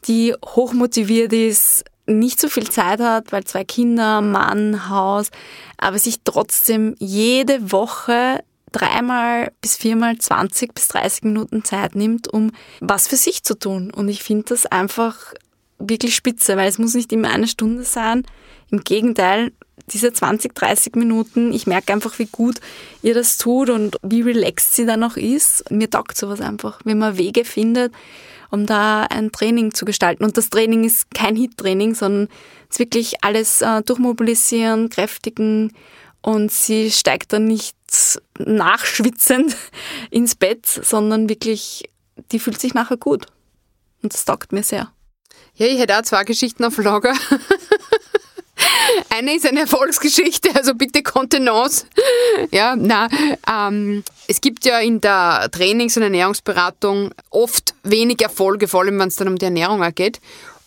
die hochmotiviert ist, nicht so viel Zeit hat, weil zwei Kinder, Mann, Haus, aber sich trotzdem jede Woche dreimal bis viermal 20 bis 30 Minuten Zeit nimmt, um was für sich zu tun. Und ich finde das einfach wirklich spitze, weil es muss nicht immer eine Stunde sein. Im Gegenteil, diese 20, 30 Minuten, ich merke einfach, wie gut ihr das tut und wie relaxed sie dann auch ist. Mir taugt sowas einfach, wenn man Wege findet, um da ein Training zu gestalten. Und das Training ist kein Hit-Training, sondern es ist wirklich alles äh, durchmobilisieren, kräftigen und sie steigt dann nicht nachschwitzend ins Bett, sondern wirklich, die fühlt sich nachher gut. Und das taugt mir sehr. Ja, ich hätte auch zwei Geschichten auf Lager. Eine ist eine Erfolgsgeschichte, also bitte Kontenance. Ja, na, ähm, es gibt ja in der Trainings- und Ernährungsberatung oft wenig Erfolge, vor allem wenn es dann um die Ernährung geht.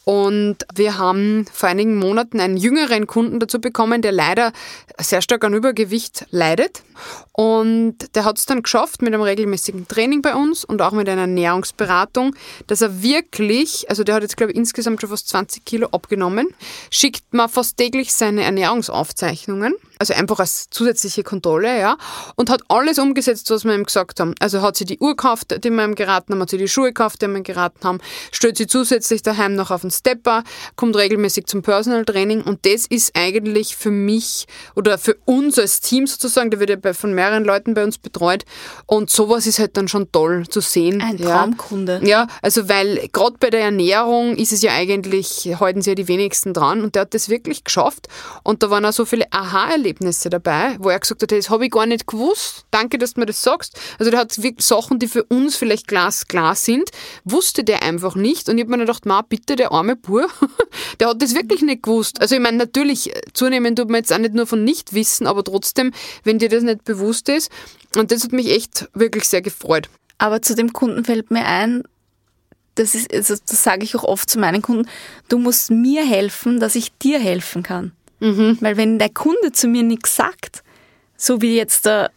Und wir haben vor einigen Monaten einen jüngeren Kunden dazu bekommen, der leider sehr stark an Übergewicht leidet. Und der hat es dann geschafft mit einem regelmäßigen Training bei uns und auch mit einer Ernährungsberatung, dass er wirklich, also der hat jetzt glaube ich insgesamt schon fast 20 Kilo abgenommen, schickt mir fast täglich seine Ernährungsaufzeichnungen, also einfach als zusätzliche Kontrolle, ja, und hat alles umgesetzt, was wir ihm gesagt haben. Also hat sie die Uhr gekauft, die wir ihm geraten haben, hat sie die Schuhe gekauft, die wir ihm geraten haben, stellt sie zusätzlich daheim noch auf den Stepper, kommt regelmäßig zum Personal Training und das ist eigentlich für mich oder für uns als Team sozusagen, der wird ja von mehreren Leuten bei uns betreut und sowas ist halt dann schon toll zu sehen. Ein Traumkunde. Ja, ja also weil gerade bei der Ernährung ist es ja eigentlich, halten sie ja die wenigsten dran und der hat das wirklich geschafft und da waren auch so viele Aha-Erlebnisse dabei, wo er gesagt hat, das habe ich gar nicht gewusst, danke, dass du mir das sagst. Also der hat wirklich Sachen, die für uns vielleicht glasklar sind, wusste der einfach nicht und ich habe mir gedacht, ma bitte, der arme Bur, der hat das wirklich nicht gewusst. Also ich meine, natürlich, zunehmen tut man jetzt auch nicht nur von Nichtwissen, aber trotzdem, wenn dir das nicht bewusst ist. Und das hat mich echt wirklich sehr gefreut. Aber zu dem Kunden fällt mir ein, das ist, also das sage ich auch oft zu meinen Kunden, du musst mir helfen, dass ich dir helfen kann. Mhm. Weil wenn der Kunde zu mir nichts sagt, so wie jetzt der,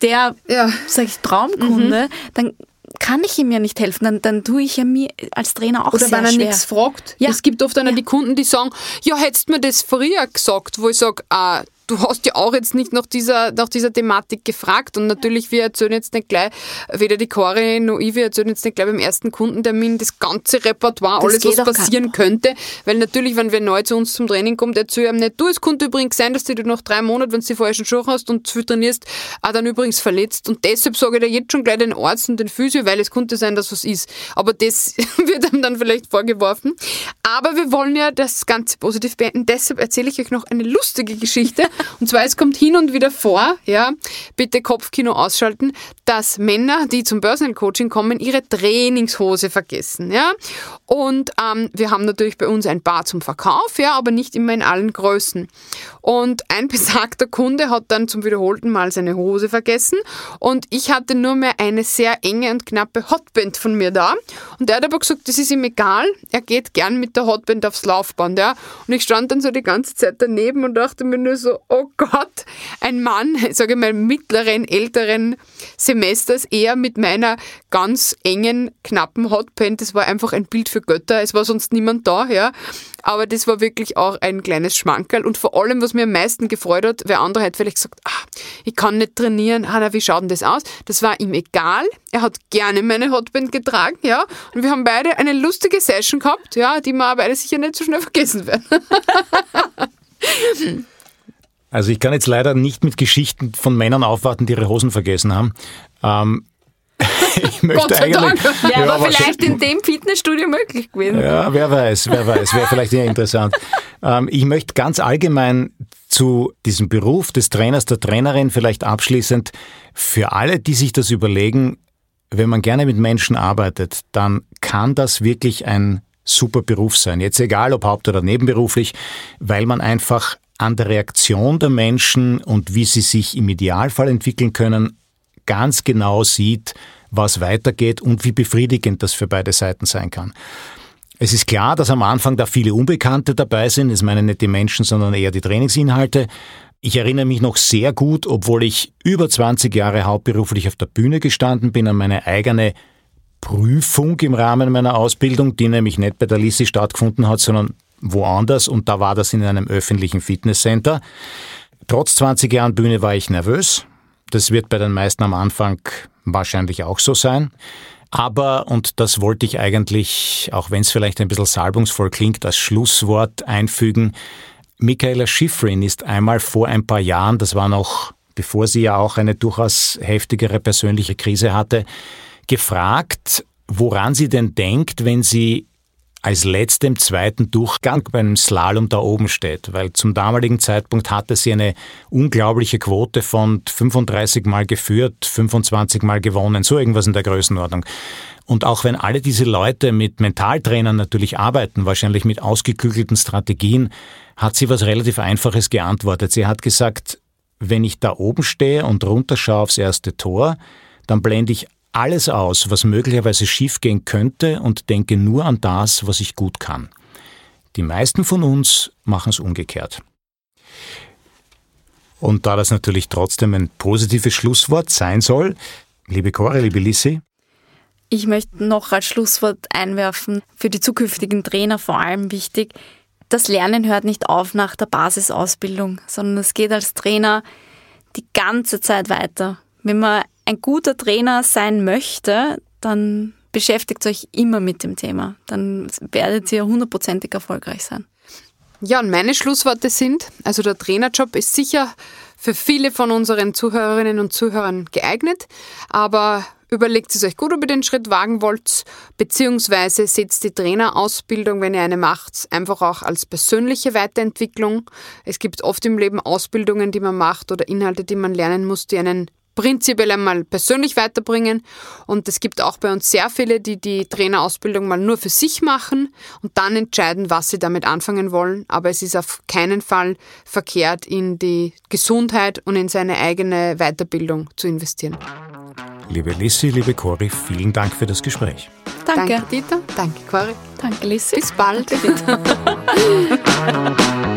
der ja. sag ich, Traumkunde, mhm. dann kann ich ihm ja nicht helfen, dann, dann tue ich ja mir als Trainer auch Oder sehr wenn er schwer. nichts fragt. Ja. Es gibt oft dann ja. die Kunden, die sagen, ja, hättest du mir das früher gesagt, wo ich sage, ah, du hast ja auch jetzt nicht nach dieser, nach dieser Thematik gefragt und natürlich, wir erzählen jetzt nicht gleich, weder die Cori noch ich, wir erzählen jetzt nicht gleich beim ersten Kundentermin das ganze Repertoire, das alles, was passieren könnte, weil natürlich, wenn wer neu zu uns zum Training kommt, erzähl ihm nicht, du, es könnte übrigens sein, dass du dich nach drei Monaten, wenn du die falschen Schuhe hast und zu viel trainierst, auch dann übrigens verletzt. Und deshalb sage ich dir jetzt schon gleich den Arzt und den Physio, weil es könnte sein, dass was ist. Aber das wird einem dann vielleicht vorgeworfen. Aber wir wollen ja das Ganze positiv beenden, deshalb erzähle ich euch noch eine lustige Geschichte und zwar, es kommt hin und wieder vor, ja, bitte Kopfkino ausschalten, dass Männer, die zum Personal Coaching kommen, ihre Trainingshose vergessen, ja. Und ähm, wir haben natürlich bei uns ein Bar zum Verkauf, ja, aber nicht immer in allen Größen. Und ein besagter Kunde hat dann zum wiederholten Mal seine Hose vergessen und ich hatte nur mehr eine sehr enge und knappe Hotband von mir da. Und er hat aber gesagt, das ist ihm egal, er geht gern mit der Hotband aufs Laufband, ja. Und ich stand dann so die ganze Zeit daneben und dachte mir nur so, oh Gott, ein Mann, sage ich mal, mittleren, älteren Semesters, eher mit meiner ganz engen, knappen Hotpant. Das war einfach ein Bild für Götter. Es war sonst niemand da, ja. Aber das war wirklich auch ein kleines Schmankerl. Und vor allem, was mir am meisten gefreut hat, wer andere hat vielleicht gesagt, ah, ich kann nicht trainieren. Hanna, wie schaut denn das aus? Das war ihm egal. Er hat gerne meine Hotband getragen, ja. Und wir haben beide eine lustige Session gehabt, ja, die wir beide sicher nicht so schnell vergessen werden. Also ich kann jetzt leider nicht mit Geschichten von Männern aufwarten, die ihre Hosen vergessen haben. Ähm, ich möchte eigentlich. Ja, ja, aber vielleicht in dem Fitnessstudio möglich gewesen. Ja, wer weiß, wer weiß, wäre vielleicht eher interessant. Ähm, ich möchte ganz allgemein zu diesem Beruf des Trainers, der Trainerin vielleicht abschließend für alle, die sich das überlegen, wenn man gerne mit Menschen arbeitet, dann kann das wirklich ein super Beruf sein. Jetzt egal, ob haupt- oder nebenberuflich, weil man einfach an der Reaktion der Menschen und wie sie sich im Idealfall entwickeln können, ganz genau sieht, was weitergeht und wie befriedigend das für beide Seiten sein kann. Es ist klar, dass am Anfang da viele Unbekannte dabei sind. Es meinen nicht die Menschen, sondern eher die Trainingsinhalte. Ich erinnere mich noch sehr gut, obwohl ich über 20 Jahre hauptberuflich auf der Bühne gestanden bin, an meine eigene Prüfung im Rahmen meiner Ausbildung, die nämlich nicht bei der Lissi stattgefunden hat, sondern woanders und da war das in einem öffentlichen Fitnesscenter. Trotz 20 Jahren Bühne war ich nervös. Das wird bei den meisten am Anfang wahrscheinlich auch so sein. Aber, und das wollte ich eigentlich, auch wenn es vielleicht ein bisschen salbungsvoll klingt, als Schlusswort einfügen, Michaela Schifrin ist einmal vor ein paar Jahren, das war noch bevor sie ja auch eine durchaus heftigere persönliche Krise hatte, gefragt, woran sie denn denkt, wenn sie als letzte im zweiten Durchgang beim Slalom da oben steht, weil zum damaligen Zeitpunkt hatte sie eine unglaubliche Quote von 35 Mal geführt, 25 Mal gewonnen, so irgendwas in der Größenordnung. Und auch wenn alle diese Leute mit Mentaltrainern natürlich arbeiten, wahrscheinlich mit ausgeklügelten Strategien, hat sie was relativ Einfaches geantwortet. Sie hat gesagt, wenn ich da oben stehe und runterschaue aufs erste Tor, dann blende ich alles aus, was möglicherweise schiefgehen könnte und denke nur an das, was ich gut kann. Die meisten von uns machen es umgekehrt. Und da das natürlich trotzdem ein positives Schlusswort sein soll, liebe Cora, liebe Lissi. Ich möchte noch als Schlusswort einwerfen, für die zukünftigen Trainer vor allem wichtig, das Lernen hört nicht auf nach der Basisausbildung, sondern es geht als Trainer die ganze Zeit weiter. Wenn man ein guter Trainer sein möchte, dann beschäftigt euch immer mit dem Thema. Dann werdet ihr hundertprozentig erfolgreich sein. Ja, und meine Schlussworte sind, also der Trainerjob ist sicher für viele von unseren Zuhörerinnen und Zuhörern geeignet, aber überlegt es euch gut, ob ihr den Schritt wagen wollt, beziehungsweise setzt die Trainerausbildung, wenn ihr eine macht, einfach auch als persönliche Weiterentwicklung. Es gibt oft im Leben Ausbildungen, die man macht oder Inhalte, die man lernen muss, die einen prinzipiell einmal persönlich weiterbringen. Und es gibt auch bei uns sehr viele, die die Trainerausbildung mal nur für sich machen und dann entscheiden, was sie damit anfangen wollen. Aber es ist auf keinen Fall verkehrt, in die Gesundheit und in seine eigene Weiterbildung zu investieren. Liebe Lissi, liebe Cori, vielen Dank für das Gespräch. Danke. Danke, Dieter. Danke, Cori. Danke, Lissi. Bis bald.